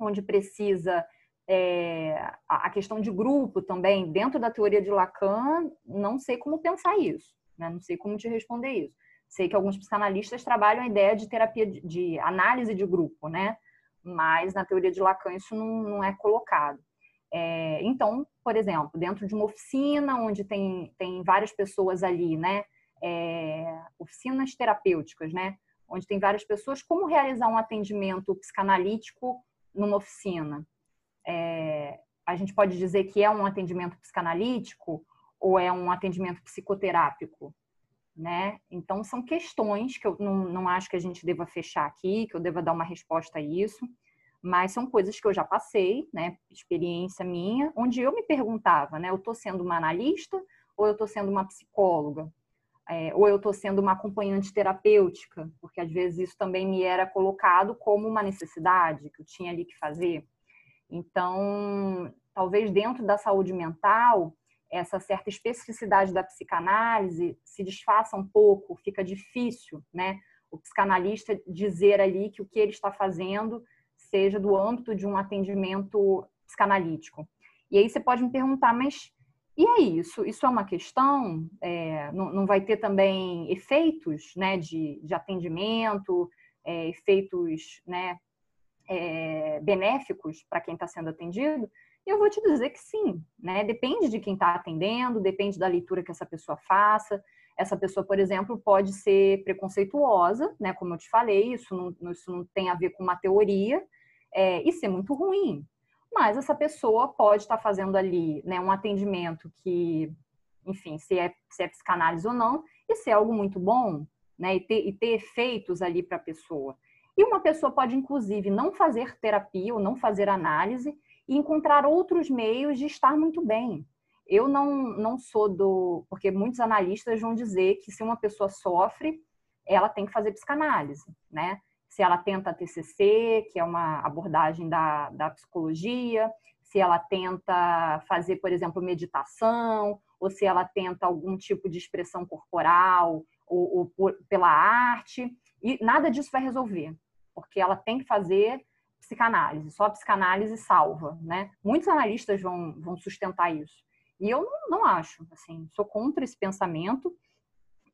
onde precisa é, a questão de grupo também, dentro da teoria de Lacan, não sei como pensar isso, né? não sei como te responder isso. Sei que alguns psicanalistas trabalham a ideia de terapia de, de análise de grupo, né? Mas na teoria de Lacan isso não, não é colocado. É, então, por exemplo, dentro de uma oficina onde tem, tem várias pessoas ali, né? É, oficinas terapêuticas, né? Onde tem várias pessoas, como realizar um atendimento psicanalítico numa oficina? É, a gente pode dizer que é um atendimento psicanalítico ou é um atendimento psicoterápico? Né? Então, são questões que eu não, não acho que a gente deva fechar aqui, que eu deva dar uma resposta a isso mas são coisas que eu já passei, né, experiência minha, onde eu me perguntava, né, eu estou sendo uma analista ou eu estou sendo uma psicóloga? É, ou eu estou sendo uma acompanhante terapêutica, porque às vezes isso também me era colocado como uma necessidade que eu tinha ali que fazer. Então, talvez dentro da saúde mental, essa certa especificidade da psicanálise se desfaça um pouco, fica difícil, né? O psicanalista dizer ali que o que ele está fazendo seja do âmbito de um atendimento psicanalítico. E aí você pode me perguntar, mas e é isso? Isso é uma questão? É, não, não, vai ter também efeitos né, de, de atendimento, é, efeitos né, é, benéficos para quem está sendo atendido? E eu vou te dizer que sim, né? Depende de quem está atendendo, depende da leitura que essa pessoa faça. Essa pessoa, por exemplo, pode ser preconceituosa, né? Como eu te falei, isso não, isso não tem a ver com uma teoria, é, e ser muito ruim. Mas essa pessoa pode estar fazendo ali né, um atendimento que, enfim, se é, se é psicanálise ou não, e ser algo muito bom, né? E ter, e ter efeitos ali para a pessoa. E uma pessoa pode, inclusive, não fazer terapia ou não fazer análise e encontrar outros meios de estar muito bem. Eu não, não sou do. Porque muitos analistas vão dizer que se uma pessoa sofre, ela tem que fazer psicanálise, né? Se ela tenta TCC, que é uma abordagem da, da psicologia, se ela tenta fazer, por exemplo, meditação, ou se ela tenta algum tipo de expressão corporal ou, ou por, pela arte. E nada disso vai resolver, porque ela tem que fazer psicanálise, só a psicanálise salva, né? Muitos analistas vão, vão sustentar isso. E eu não, não acho, assim, sou contra esse pensamento,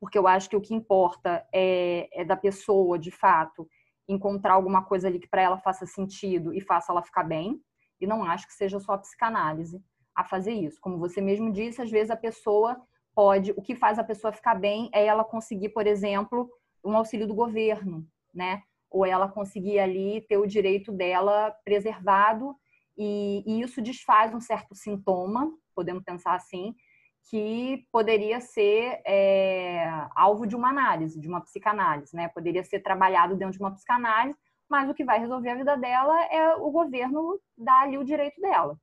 porque eu acho que o que importa é, é da pessoa, de fato, encontrar alguma coisa ali que para ela faça sentido e faça ela ficar bem, e não acho que seja só a psicanálise a fazer isso. Como você mesmo disse, às vezes a pessoa pode, o que faz a pessoa ficar bem é ela conseguir, por exemplo, um auxílio do governo, né? Ou ela conseguir ali ter o direito dela preservado e, e isso desfaz um certo sintoma, podemos pensar assim, que poderia ser é, alvo de uma análise, de uma psicanálise, né? Poderia ser trabalhado dentro de uma psicanálise, mas o que vai resolver a vida dela é o governo dar ali o direito dela.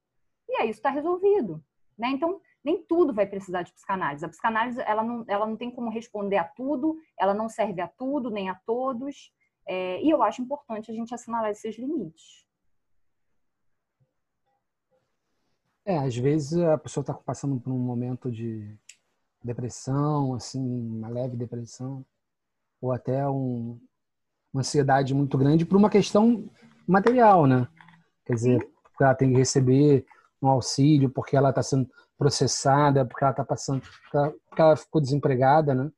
E aí isso está resolvido, né? Então, nem tudo vai precisar de psicanálise. A psicanálise, ela não, ela não tem como responder a tudo, ela não serve a tudo, nem a todos. É, e eu acho importante a gente assinalar esses limites. É, às vezes a pessoa está passando por um momento de depressão, assim, uma leve depressão, ou até um, uma ansiedade muito grande por uma questão material, né? Quer dizer, porque ela tem que receber um auxílio, porque ela está sendo processada, porque ela está passando, porque ela ficou desempregada, né?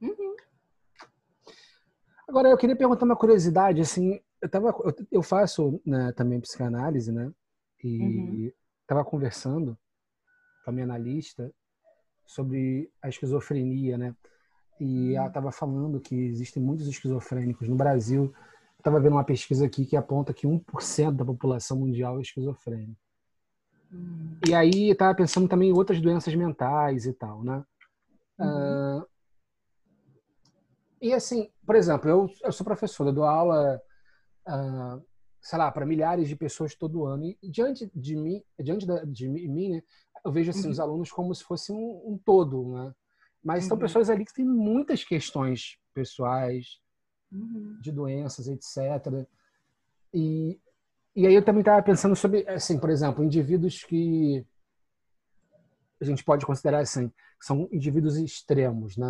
Uhum. Agora eu queria perguntar uma curiosidade, assim, eu tava, eu faço né, também psicanálise, né? E uhum estava conversando com a minha analista sobre a esquizofrenia, né? E ela estava falando que existem muitos esquizofrênicos no Brasil. Estava vendo uma pesquisa aqui que aponta que 1% da população mundial é esquizofrênica. Hum. E aí estava pensando também em outras doenças mentais e tal, né? Uhum. Uh, e assim, por exemplo, eu, eu sou professor, eu dou aula uh, sei lá, para milhares de pessoas todo ano. E diante de mim, diante de mim, né, eu vejo assim, uhum. os alunos como se fosse um, um todo, né? Mas uhum. são pessoas ali que têm muitas questões pessoais, uhum. de doenças, etc. E, e aí eu também estava pensando sobre, assim, por exemplo, indivíduos que a gente pode considerar assim, são indivíduos extremos, né?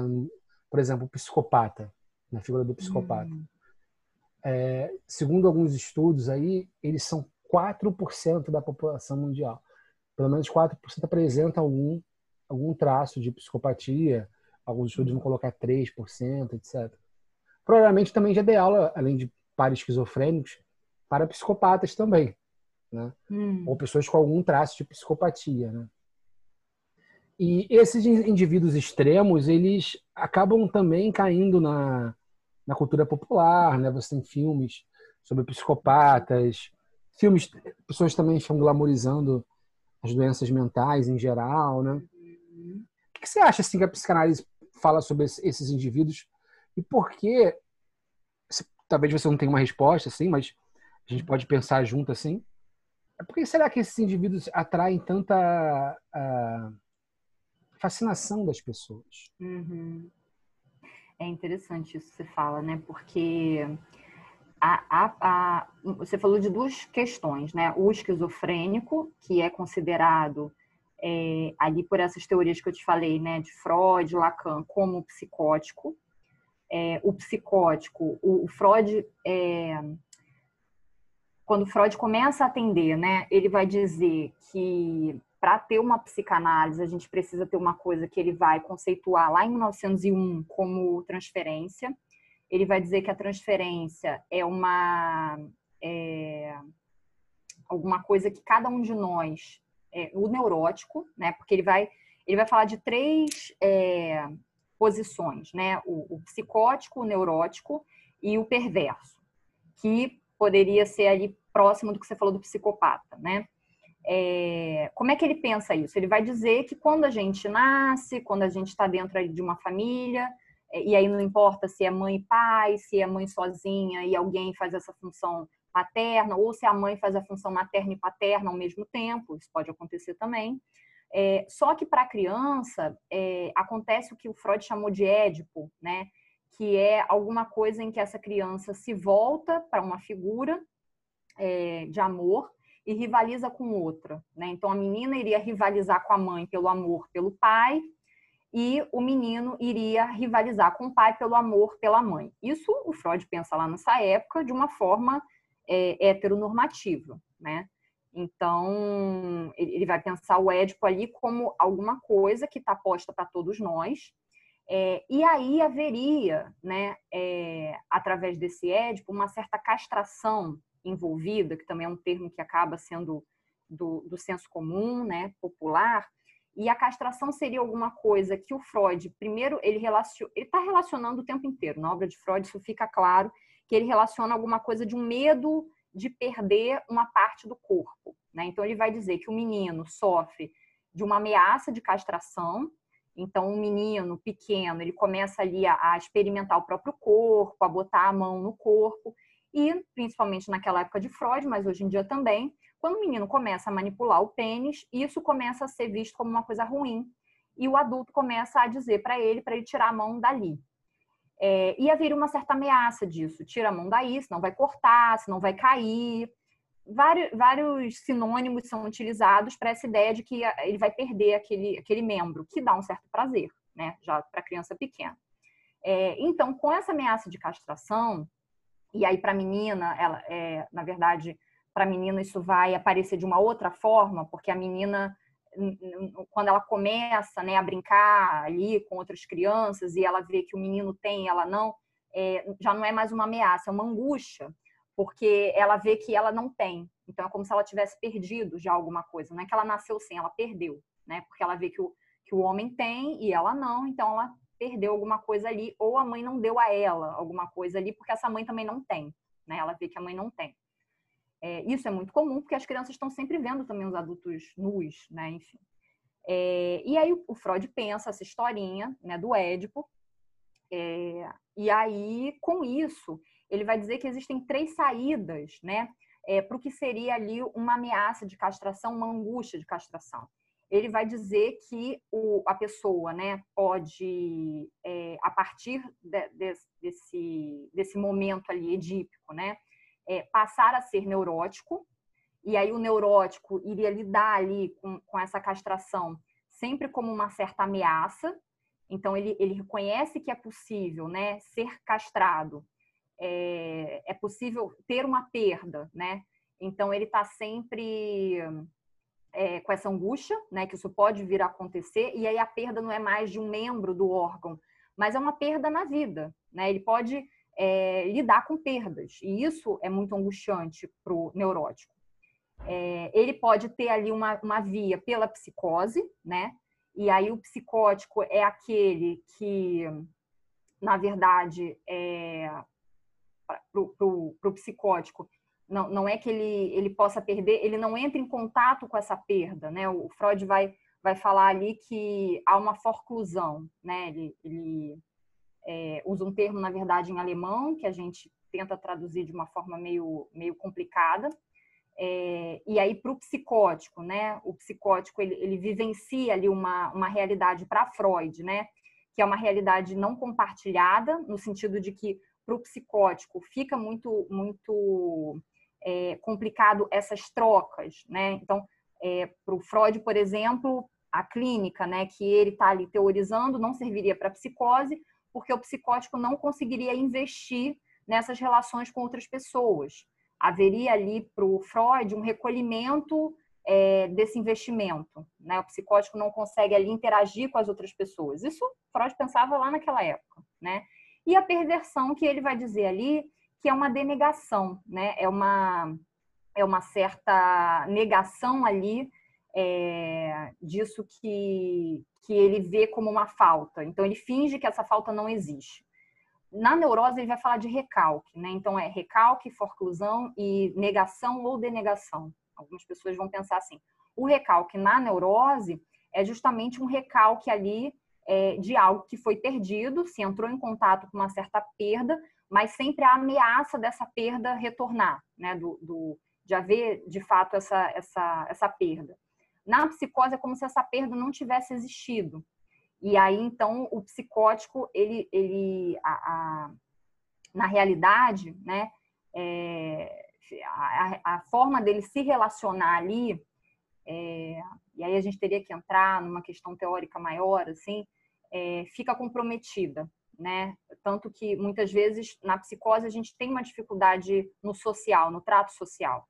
Por exemplo, o psicopata, na figura do psicopata. É, segundo alguns estudos aí, eles são 4% da população mundial. Pelo menos 4% apresenta algum, algum traço de psicopatia. Alguns estudos vão colocar 3%, etc. Provavelmente também já dei aula, além de para esquizofrênicos, para psicopatas também. Né? Hum. Ou pessoas com algum traço de psicopatia. Né? E esses indivíduos extremos, eles acabam também caindo na, na cultura popular, né? Você tem filmes sobre psicopatas, filmes, pessoas também estão glamorizando as doenças mentais em geral, né? O que você acha assim que a psicanálise fala sobre esses indivíduos e por que? Talvez você não tenha uma resposta, assim, mas a gente pode pensar junto assim. Por que será que esses indivíduos atraem tanta uh, fascinação das pessoas? Uhum. É interessante isso que você fala, né? Porque a, a, a, você falou de duas questões, né? O esquizofrênico, que é considerado é, ali por essas teorias que eu te falei, né? De Freud, Lacan, como psicótico. É, o psicótico, o, o Freud, é, quando Freud começa a atender, né? Ele vai dizer que para ter uma psicanálise, a gente precisa ter uma coisa que ele vai conceituar lá em 1901 como transferência. Ele vai dizer que a transferência é uma é, alguma coisa que cada um de nós, é, o neurótico, né? Porque ele vai ele vai falar de três é, posições, né? O, o psicótico, o neurótico e o perverso, que poderia ser ali próximo do que você falou do psicopata, né? É, como é que ele pensa isso? Ele vai dizer que quando a gente nasce, quando a gente está dentro de uma família, é, e aí não importa se é mãe e pai, se é mãe sozinha e alguém faz essa função paterna, ou se a mãe faz a função materna e paterna ao mesmo tempo, isso pode acontecer também. É, só que para a criança é, acontece o que o Freud chamou de édipo, né? que é alguma coisa em que essa criança se volta para uma figura é, de amor e rivaliza com outra. Né? Então, a menina iria rivalizar com a mãe pelo amor pelo pai, e o menino iria rivalizar com o pai pelo amor pela mãe. Isso o Freud pensa lá nessa época de uma forma é, heteronormativa, né? Então, ele vai pensar o Édipo ali como alguma coisa que está posta para todos nós. É, e aí haveria, né, é, através desse Édipo, uma certa castração envolvida, que também é um termo que acaba sendo do, do senso comum, né, popular, e a castração seria alguma coisa que o Freud, primeiro, ele está relacionando o tempo inteiro. Na obra de Freud, isso fica claro que ele relaciona alguma coisa de um medo de perder uma parte do corpo. Né? Então, ele vai dizer que o menino sofre de uma ameaça de castração. Então, um menino pequeno, ele começa ali a, a experimentar o próprio corpo, a botar a mão no corpo. E, principalmente naquela época de Freud, mas hoje em dia também, quando o menino começa a manipular o pênis, isso começa a ser visto como uma coisa ruim. E o adulto começa a dizer para ele, para ele tirar a mão dali. É, e haveria uma certa ameaça disso. Tira a mão daí, senão vai cortar, senão vai cair. Vários, vários sinônimos são utilizados para essa ideia de que ele vai perder aquele, aquele membro, que dá um certo prazer, né? Já para criança pequena. É, então, com essa ameaça de castração, e aí para a menina, ela, é, na verdade, para a menina isso vai aparecer de uma outra forma, porque a menina quando ela começa né, a brincar ali com outras crianças e ela vê que o menino tem ela não, é, já não é mais uma ameaça, é uma angústia, porque ela vê que ela não tem. Então é como se ela tivesse perdido já alguma coisa. Não é que ela nasceu sem, ela perdeu, né? Porque ela vê que o, que o homem tem e ela não, então ela perdeu alguma coisa ali, ou a mãe não deu a ela alguma coisa ali, porque essa mãe também não tem, né? Ela vê que a mãe não tem. É, isso é muito comum, porque as crianças estão sempre vendo também os adultos nus, né? Enfim. É, e aí o Freud pensa essa historinha né, do Édipo, é, e aí, com isso, ele vai dizer que existem três saídas né, é, para o que seria ali uma ameaça de castração, uma angústia de castração. Ele vai dizer que o, a pessoa né, pode, é, a partir de, de, desse, desse momento ali edípico, né, é, passar a ser neurótico, e aí o neurótico iria lidar ali com, com essa castração sempre como uma certa ameaça, então ele, ele reconhece que é possível né, ser castrado, é, é possível ter uma perda, né? Então ele está sempre é, com essa angústia, né, que isso pode vir a acontecer, e aí a perda não é mais de um membro do órgão, mas é uma perda na vida, né? Ele pode é, lidar com perdas. E isso é muito angustiante para o neurótico. É, ele pode ter ali uma, uma via pela psicose, né? E aí o psicótico é aquele que, na verdade, é, para o psicótico, não, não é que ele, ele possa perder, ele não entra em contato com essa perda, né? O Freud vai, vai falar ali que há uma forclusão, né? Ele, ele é, usa um termo, na verdade, em alemão, que a gente tenta traduzir de uma forma meio, meio complicada. É, e aí, para o psicótico, né? O psicótico, ele, ele vivencia ali uma, uma realidade para Freud, né? Que é uma realidade não compartilhada, no sentido de que para o psicótico fica muito, muito é, complicado essas trocas, né? Então, é, para o Freud, por exemplo, a clínica, né, que ele está ali teorizando, não serviria para psicose, porque o psicótico não conseguiria investir nessas relações com outras pessoas. Haveria ali para o Freud um recolhimento é, desse investimento. Né? O psicótico não consegue ali interagir com as outras pessoas. Isso Freud pensava lá naquela época. Né? E a perversão que ele vai dizer ali, que é uma denegação, né? é, uma, é uma certa negação ali é, disso que, que ele vê como uma falta. Então, ele finge que essa falta não existe. Na neurose, ele vai falar de recalque, né? Então, é recalque, forclusão e negação ou denegação. Algumas pessoas vão pensar assim. O recalque na neurose é justamente um recalque ali é, de algo que foi perdido, se entrou em contato com uma certa perda, mas sempre a ameaça dessa perda retornar, né? Do, do de haver, de fato, essa, essa, essa perda. Na psicose é como se essa perda não tivesse existido. E aí, então, o psicótico, ele, ele a, a, na realidade, né, é, a, a, forma dele se relacionar ali, é, e aí a gente teria que entrar numa questão teórica maior, assim, é, fica comprometida, né? Tanto que muitas vezes na psicose a gente tem uma dificuldade no social, no trato social.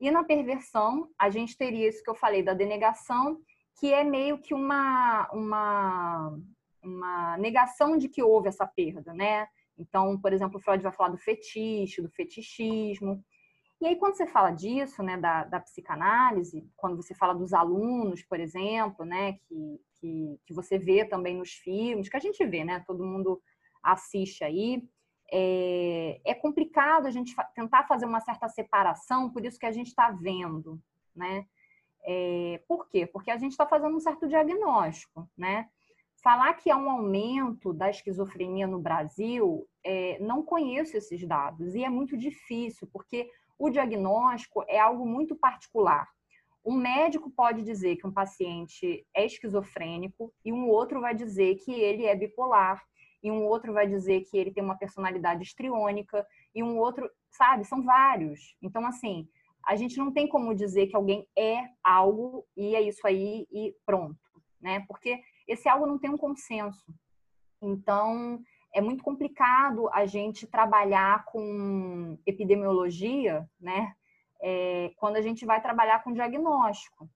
E na perversão, a gente teria isso que eu falei da denegação, que é meio que uma, uma, uma negação de que houve essa perda, né? Então, por exemplo, Freud vai falar do fetiche, do fetichismo. E aí, quando você fala disso, né, da, da psicanálise, quando você fala dos alunos, por exemplo, né, que, que, que você vê também nos filmes, que a gente vê, né, todo mundo assiste aí, é, é complicado a gente tentar fazer uma certa separação, por isso que a gente está vendo, né? É, por quê? Porque a gente está fazendo um certo diagnóstico, né? Falar que há um aumento da esquizofrenia no Brasil, é, não conheço esses dados e é muito difícil, porque o diagnóstico é algo muito particular. Um médico pode dizer que um paciente é esquizofrênico e um outro vai dizer que ele é bipolar, e um outro vai dizer que ele tem uma personalidade estriônica, e um outro, sabe, são vários. Então, assim, a gente não tem como dizer que alguém é algo e é isso aí e pronto, né? Porque esse algo não tem um consenso. Então, é muito complicado a gente trabalhar com epidemiologia, né? É, quando a gente vai trabalhar com diagnóstico.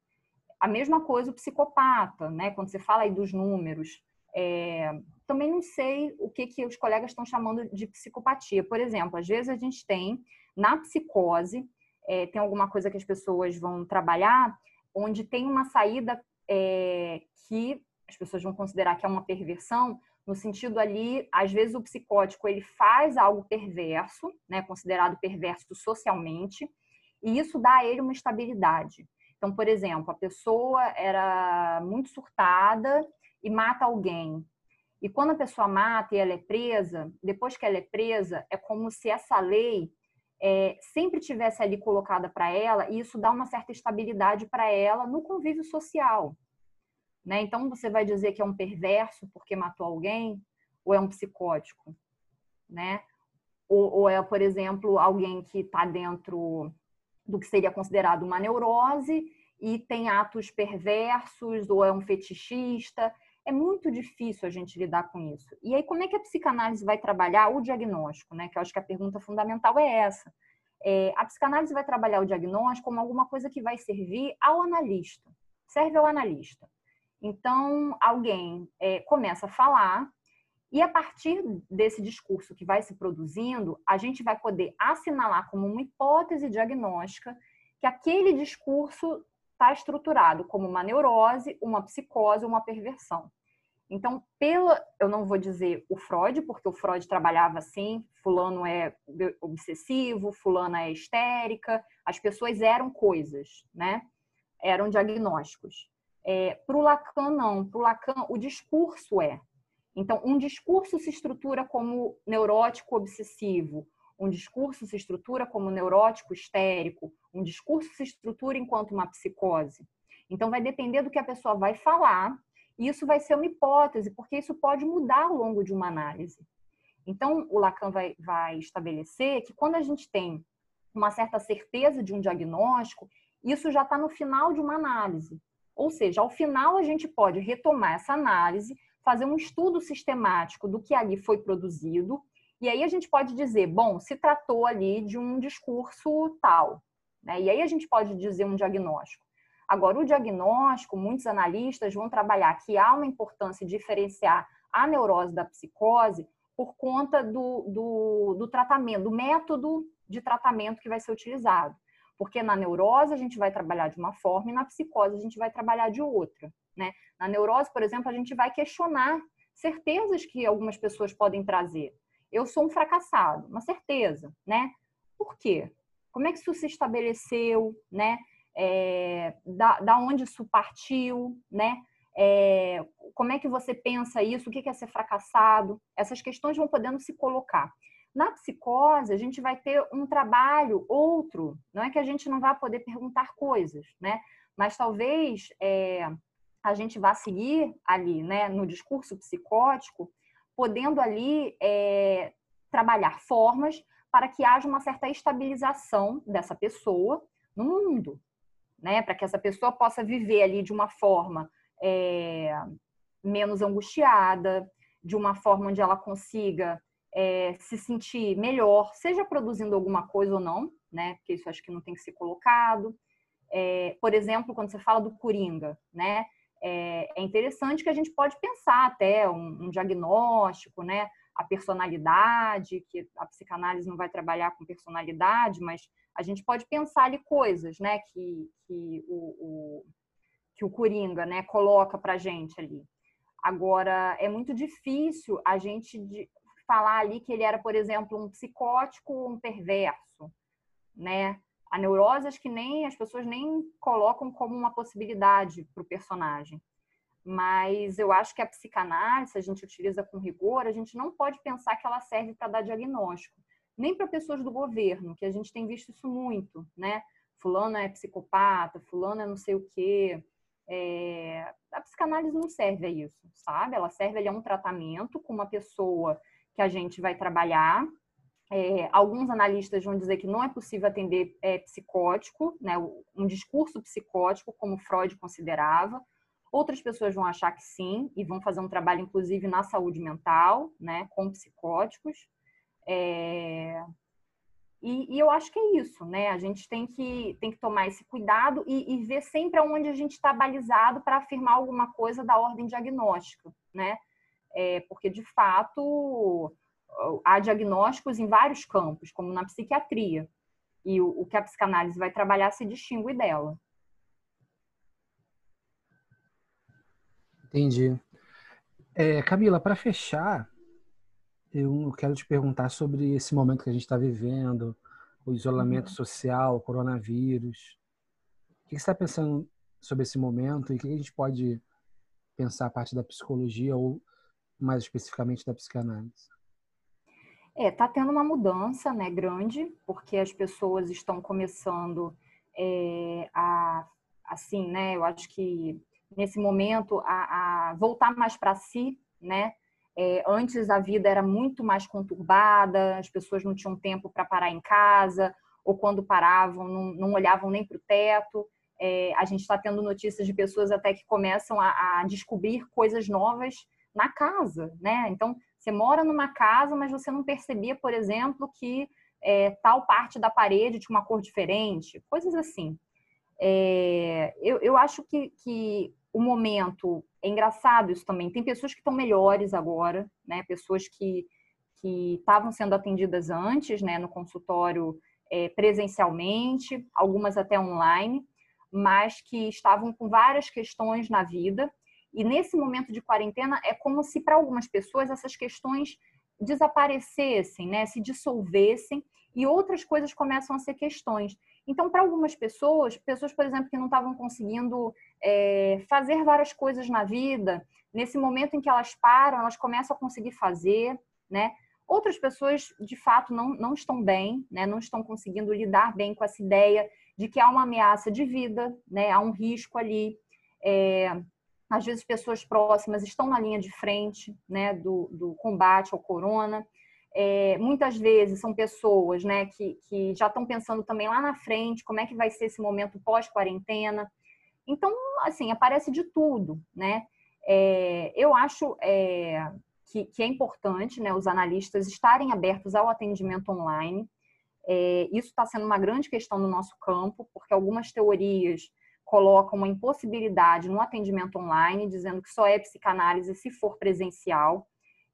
A mesma coisa o psicopata, né? Quando você fala aí dos números. É, também não sei o que, que os colegas estão chamando de psicopatia. Por exemplo, às vezes a gente tem na psicose é, tem alguma coisa que as pessoas vão trabalhar, onde tem uma saída é, que as pessoas vão considerar que é uma perversão, no sentido ali, às vezes o psicótico ele faz algo perverso, né, considerado perverso socialmente, e isso dá a ele uma estabilidade. Então, por exemplo, a pessoa era muito surtada e mata alguém. E quando a pessoa mata e ela é presa, depois que ela é presa, é como se essa lei é, sempre tivesse ali colocada para ela, e isso dá uma certa estabilidade para ela no convívio social. Né? Então, você vai dizer que é um perverso porque matou alguém, ou é um psicótico? Né? Ou, ou é, por exemplo, alguém que está dentro do que seria considerado uma neurose e tem atos perversos, ou é um fetichista é muito difícil a gente lidar com isso. E aí, como é que a psicanálise vai trabalhar o diagnóstico, né? Que eu acho que a pergunta fundamental é essa. É, a psicanálise vai trabalhar o diagnóstico como alguma coisa que vai servir ao analista, serve ao analista. Então, alguém é, começa a falar, e a partir desse discurso que vai se produzindo, a gente vai poder assinalar como uma hipótese diagnóstica que aquele discurso está estruturado como uma neurose, uma psicose, uma perversão. Então, pela, eu não vou dizer o Freud, porque o Freud trabalhava assim, fulano é obsessivo, fulana é histérica, as pessoas eram coisas, né? Eram diagnósticos. É, para o Lacan, não. Para o Lacan, o discurso é. Então, um discurso se estrutura como neurótico obsessivo, um discurso se estrutura como neurótico histérico, um discurso se estrutura enquanto uma psicose. Então, vai depender do que a pessoa vai falar, isso vai ser uma hipótese, porque isso pode mudar ao longo de uma análise. Então, o Lacan vai, vai estabelecer que quando a gente tem uma certa certeza de um diagnóstico, isso já está no final de uma análise. Ou seja, ao final a gente pode retomar essa análise, fazer um estudo sistemático do que ali foi produzido e aí a gente pode dizer, bom, se tratou ali de um discurso tal. Né? E aí a gente pode dizer um diagnóstico. Agora, o diagnóstico, muitos analistas vão trabalhar que há uma importância em diferenciar a neurose da psicose por conta do, do, do tratamento, do método de tratamento que vai ser utilizado. Porque na neurose a gente vai trabalhar de uma forma e na psicose a gente vai trabalhar de outra. Né? Na neurose, por exemplo, a gente vai questionar certezas que algumas pessoas podem trazer eu sou um fracassado, uma certeza, né? Por quê? Como é que isso se estabeleceu, né? É, da, da onde isso partiu, né? É, como é que você pensa isso? O que é ser fracassado? Essas questões vão podendo se colocar. Na psicose, a gente vai ter um trabalho outro. Não é que a gente não vá poder perguntar coisas, né? Mas talvez é, a gente vá seguir ali, né, no discurso psicótico, podendo ali é, trabalhar formas para que haja uma certa estabilização dessa pessoa no mundo, né? Para que essa pessoa possa viver ali de uma forma é, menos angustiada, de uma forma onde ela consiga é, se sentir melhor, seja produzindo alguma coisa ou não, né? Porque isso acho que não tem que ser colocado. É, por exemplo, quando você fala do Coringa, né? É, é interessante que a gente pode pensar até um, um, diagnóstico, né? A personalidade, que a psicanálise não vai trabalhar com personalidade, mas a gente pode pensar ali coisas, né? Que, que o, o que o Coringa, né? Coloca para gente ali. Agora, é muito difícil a gente falar ali que ele era, por exemplo, um psicótico, um perverso, né? A neurose acho que nem as pessoas nem colocam como uma possibilidade para o personagem. Mas eu acho que a psicanálise, se a gente utiliza com rigor, a gente não pode pensar que ela serve para dar diagnóstico. Nem para pessoas do governo, que a gente tem visto isso muito, né? Fulano é psicopata, fulano é não sei o quê. É... A psicanálise não serve a isso, sabe? Ela serve ali a um tratamento com uma pessoa que a gente vai trabalhar é, alguns analistas vão dizer que não é possível atender é, psicótico, né, um discurso psicótico, como Freud considerava. Outras pessoas vão achar que sim, e vão fazer um trabalho, inclusive, na saúde mental, né, com psicóticos. É... E, e, eu acho que é isso, né? A gente tem que, tem que tomar esse cuidado e, e ver sempre aonde a gente está balizado para afirmar alguma coisa da ordem diagnóstica, né? É, porque, de fato, há diagnósticos em vários campos, como na psiquiatria. E o, o que a psicanálise vai trabalhar se distingue dela. Entendi. É, Camila, para fechar, eu quero te perguntar sobre esse momento que a gente está vivendo, o isolamento uhum. social, o coronavírus. O que você está pensando sobre esse momento e o que a gente pode pensar a parte da psicologia ou mais especificamente da psicanálise? É, tá tendo uma mudança, né, grande, porque as pessoas estão começando é, a, assim, né, eu acho que nesse momento a, a voltar mais para si, né? É, antes a vida era muito mais conturbada, as pessoas não tinham tempo para parar em casa, ou quando paravam não, não olhavam nem para o teto. É, a gente está tendo notícias de pessoas até que começam a, a descobrir coisas novas na casa, né? Então você mora numa casa, mas você não percebia, por exemplo, que é, tal parte da parede tinha uma cor diferente, coisas assim. É, eu, eu acho que, que o momento é engraçado isso também. Tem pessoas que estão melhores agora, né? Pessoas que que estavam sendo atendidas antes, né, no consultório é, presencialmente, algumas até online, mas que estavam com várias questões na vida e nesse momento de quarentena é como se para algumas pessoas essas questões desaparecessem, né, se dissolvessem e outras coisas começam a ser questões. Então, para algumas pessoas, pessoas, por exemplo, que não estavam conseguindo é, fazer várias coisas na vida, nesse momento em que elas param, elas começam a conseguir fazer, né? Outras pessoas, de fato, não, não estão bem, né? Não estão conseguindo lidar bem com essa ideia de que há uma ameaça de vida, né? Há um risco ali. É, às vezes pessoas próximas estão na linha de frente né, do, do combate ao corona. É, muitas vezes são pessoas né, que, que já estão pensando também lá na frente como é que vai ser esse momento pós-quarentena. Então, assim, aparece de tudo, né? É, eu acho é, que, que, é importante né, os analistas estarem abertos ao atendimento online. É, isso está sendo uma grande questão no nosso campo, porque algumas teorias colocam uma impossibilidade no atendimento online, dizendo que só é psicanálise se for presencial.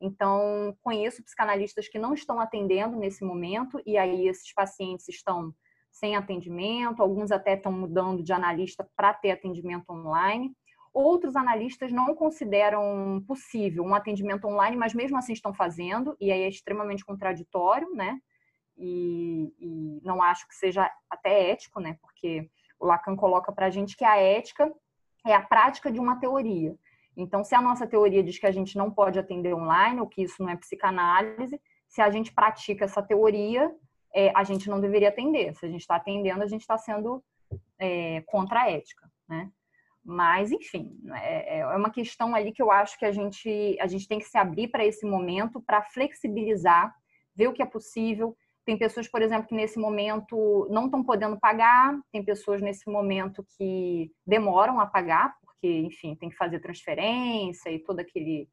Então, conheço psicanalistas que não estão atendendo nesse momento, e aí esses pacientes estão sem atendimento, alguns até estão mudando de analista para ter atendimento online. Outros analistas não consideram possível um atendimento online, mas mesmo assim estão fazendo, e aí é extremamente contraditório, né? E, e não acho que seja até ético, né? Porque o Lacan coloca para a gente que a ética é a prática de uma teoria. Então, se a nossa teoria diz que a gente não pode atender online, ou que isso não é psicanálise, se a gente pratica essa teoria, é, a gente não deveria atender. Se a gente está atendendo, a gente está sendo é, contra a ética, né? Mas, enfim, é, é uma questão ali que eu acho que a gente, a gente tem que se abrir para esse momento, para flexibilizar, ver o que é possível, Tem pessoas, por exemplo, que nesse momento não estão podendo pagar, tem pessoas nesse momento que demoram a pagar, porque, enfim, tem que fazer transferência e todo aquele,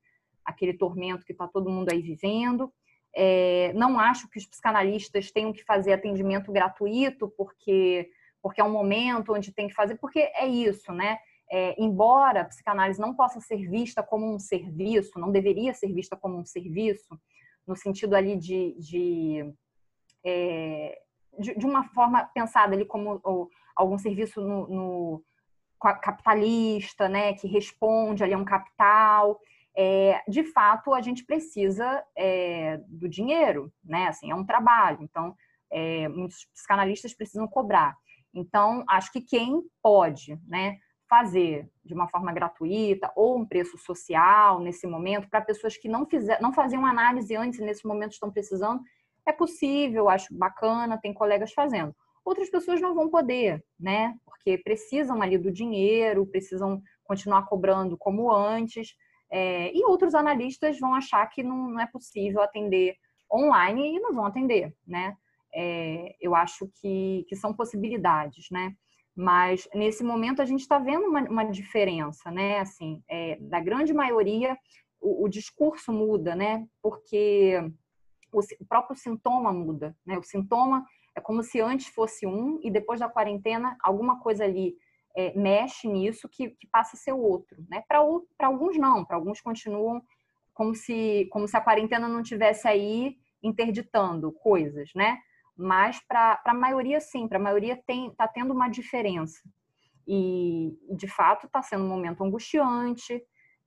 aquele tormento que está todo mundo aí vivendo. É, não acho que os psicanalistas tenham que fazer atendimento gratuito, porque, porque é um momento onde tem que fazer, porque é isso, né? É, embora a psicanálise não possa ser vista como um serviço, não deveria ser vista como um serviço, no sentido ali de, de é, de, uma forma pensada ali como algum serviço no, no, capitalista, né, que responde ali a um capital. É, de fato, a gente precisa é, do dinheiro, né? Assim, é um trabalho. Então, é, muitos psicanalistas precisam cobrar. Então, acho que quem pode, né, fazer de uma forma gratuita ou um preço social nesse momento para pessoas que não fizer, não faziam análise antes e nesse momento estão precisando, é possível, acho bacana, tem colegas fazendo. Outras pessoas não vão poder, né? Porque precisam ali do dinheiro, precisam continuar cobrando como antes. É, e outros analistas vão achar que não, não, é possível atender online e não vão atender, né? É, eu acho que, que são possibilidades, né? Mas nesse momento a gente está vendo uma, uma, diferença, né? Assim, é, da grande maioria o, o discurso muda, né? Porque o, próprio sintoma muda, né? O sintoma é como se antes fosse um e depois da quarentena alguma coisa ali é, mexe nisso que, que, passa a ser outro, né? Para alguns não, para alguns continuam como se como se a quarentena não tivesse aí interditando coisas, né? Mas para a maioria sim, para a maioria tem tá tendo uma diferença e de fato está sendo um momento angustiante.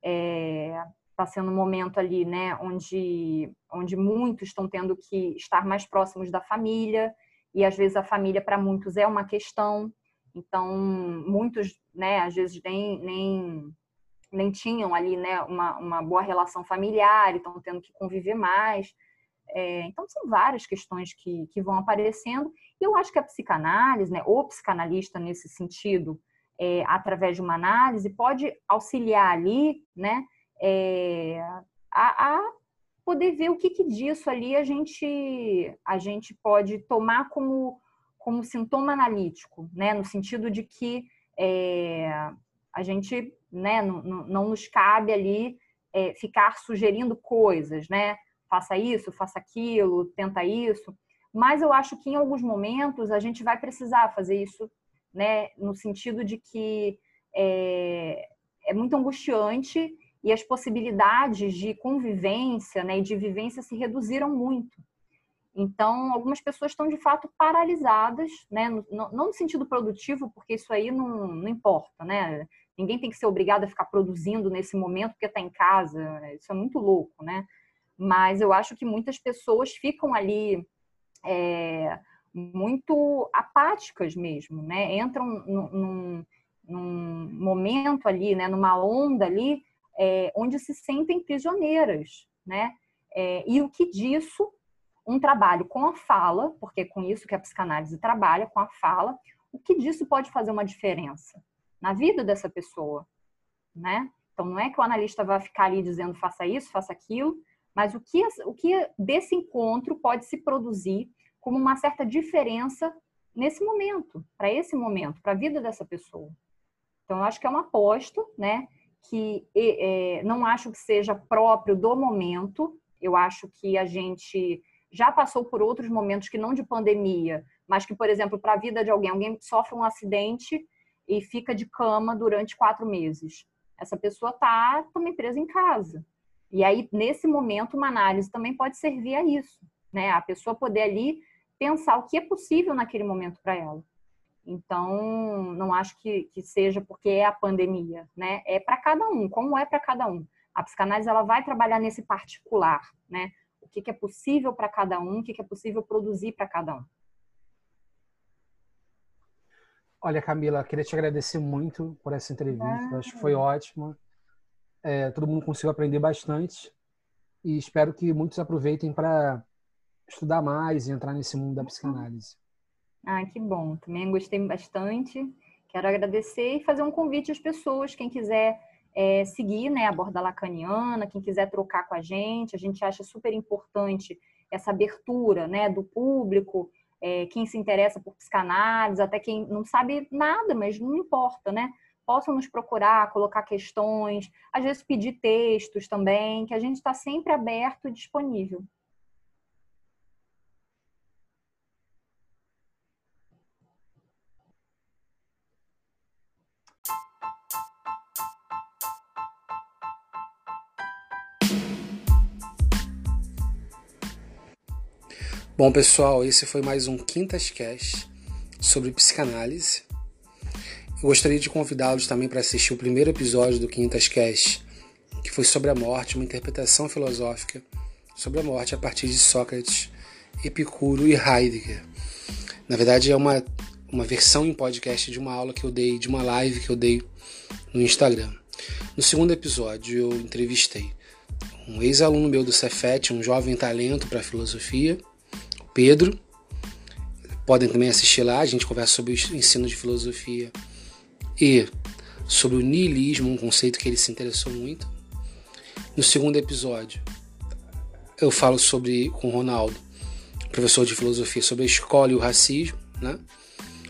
É, está sendo um momento ali, né, onde, onde muitos estão tendo que estar mais próximos da família, e às vezes a família para muitos é uma questão, então muitos, né, às vezes nem, nem, nem tinham ali, né, uma, uma boa relação familiar, estão tendo que conviver mais. É, então são várias questões que, que vão aparecendo, e eu acho que a psicanálise, né, o psicanalista nesse sentido, é, através de uma análise, pode auxiliar ali, né, é, a, a, poder ver o que, que, disso ali a gente, a gente pode tomar como, como sintoma analítico, né? no sentido de que é, a gente né, não, não nos cabe ali é, ficar sugerindo coisas, né? Faça isso, faça aquilo, tenta isso. Mas eu acho que em alguns momentos a gente vai precisar fazer isso, né? No sentido de que é, é muito angustiante e as possibilidades de convivência né, e de vivência se reduziram muito. Então, algumas pessoas estão de fato paralisadas, né? não no sentido produtivo, porque isso aí não, não importa, né? Ninguém tem que ser obrigado a ficar produzindo nesse momento porque está em casa, isso é muito louco, né? Mas eu acho que muitas pessoas ficam ali é, muito apáticas mesmo, né? Entram num, num, num momento ali, né? Numa onda ali é, onde se sentem prisioneiras, né? É, e o que disso, um trabalho com a fala, porque é com isso que a psicanálise trabalha, com a fala, o que disso pode fazer uma diferença na vida dessa pessoa, né? Então, não é que o analista vai ficar ali dizendo faça isso, faça aquilo, mas o que, o que desse encontro pode se produzir como uma certa diferença nesse momento, para esse momento, para a vida dessa pessoa. Então, eu acho que é uma aposta, né? Que é, não acho que seja próprio do momento. Eu acho que a gente já passou por outros momentos que não de pandemia, mas que, por exemplo, para a vida de alguém, alguém sofre um acidente e fica de cama durante quatro meses. Essa pessoa está também presa em casa. E aí, nesse momento, uma análise também pode servir a isso, né? A pessoa poder ali pensar o que é possível naquele momento para ela. Então, não acho que, que seja porque é a pandemia, né? É para cada um, como é para cada um. A psicanálise ela vai trabalhar nesse particular, né? O que, que é possível para cada um, o que, que é possível produzir para cada um. Olha, Camila, queria te agradecer muito por essa entrevista. Ah, acho que foi ótima. É, todo mundo conseguiu aprender bastante e espero que muitos aproveitem para estudar mais e entrar nesse mundo da psicanálise. Ah, que bom. Também gostei bastante. Quero agradecer e fazer um convite às pessoas, quem quiser é, seguir né, a borda lacaniana, quem quiser trocar com a gente. A gente acha super importante essa abertura né, do público, é, quem se interessa por psicanálise, até quem não sabe nada, mas não importa, né? Possam nos procurar, colocar questões, às vezes pedir textos também, que a gente está sempre aberto e disponível. Bom, pessoal, esse foi mais um Quintas Cast sobre psicanálise. Eu gostaria de convidá-los também para assistir o primeiro episódio do Quintas Cast, que foi sobre a morte, uma interpretação filosófica sobre a morte a partir de Sócrates, Epicuro e Heidegger. Na verdade, é uma, uma versão em podcast de uma aula que eu dei, de uma live que eu dei no Instagram. No segundo episódio, eu entrevistei um ex-aluno meu do Cefet, um jovem talento para filosofia, Pedro. Podem também assistir lá, a gente conversa sobre o ensino de filosofia e sobre o niilismo, um conceito que ele se interessou muito. No segundo episódio, eu falo sobre com o Ronaldo, professor de filosofia, sobre a escola e o racismo, né?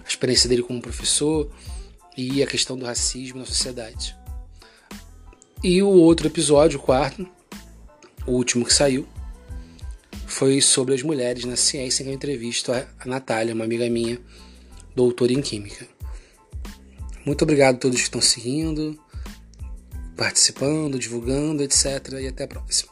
A experiência dele como professor e a questão do racismo na sociedade. E o outro episódio, o quarto, o último que saiu, foi sobre as mulheres na ciência que eu entrevisto a Natália, uma amiga minha, doutora em Química. Muito obrigado a todos que estão seguindo, participando, divulgando, etc. E até a próxima.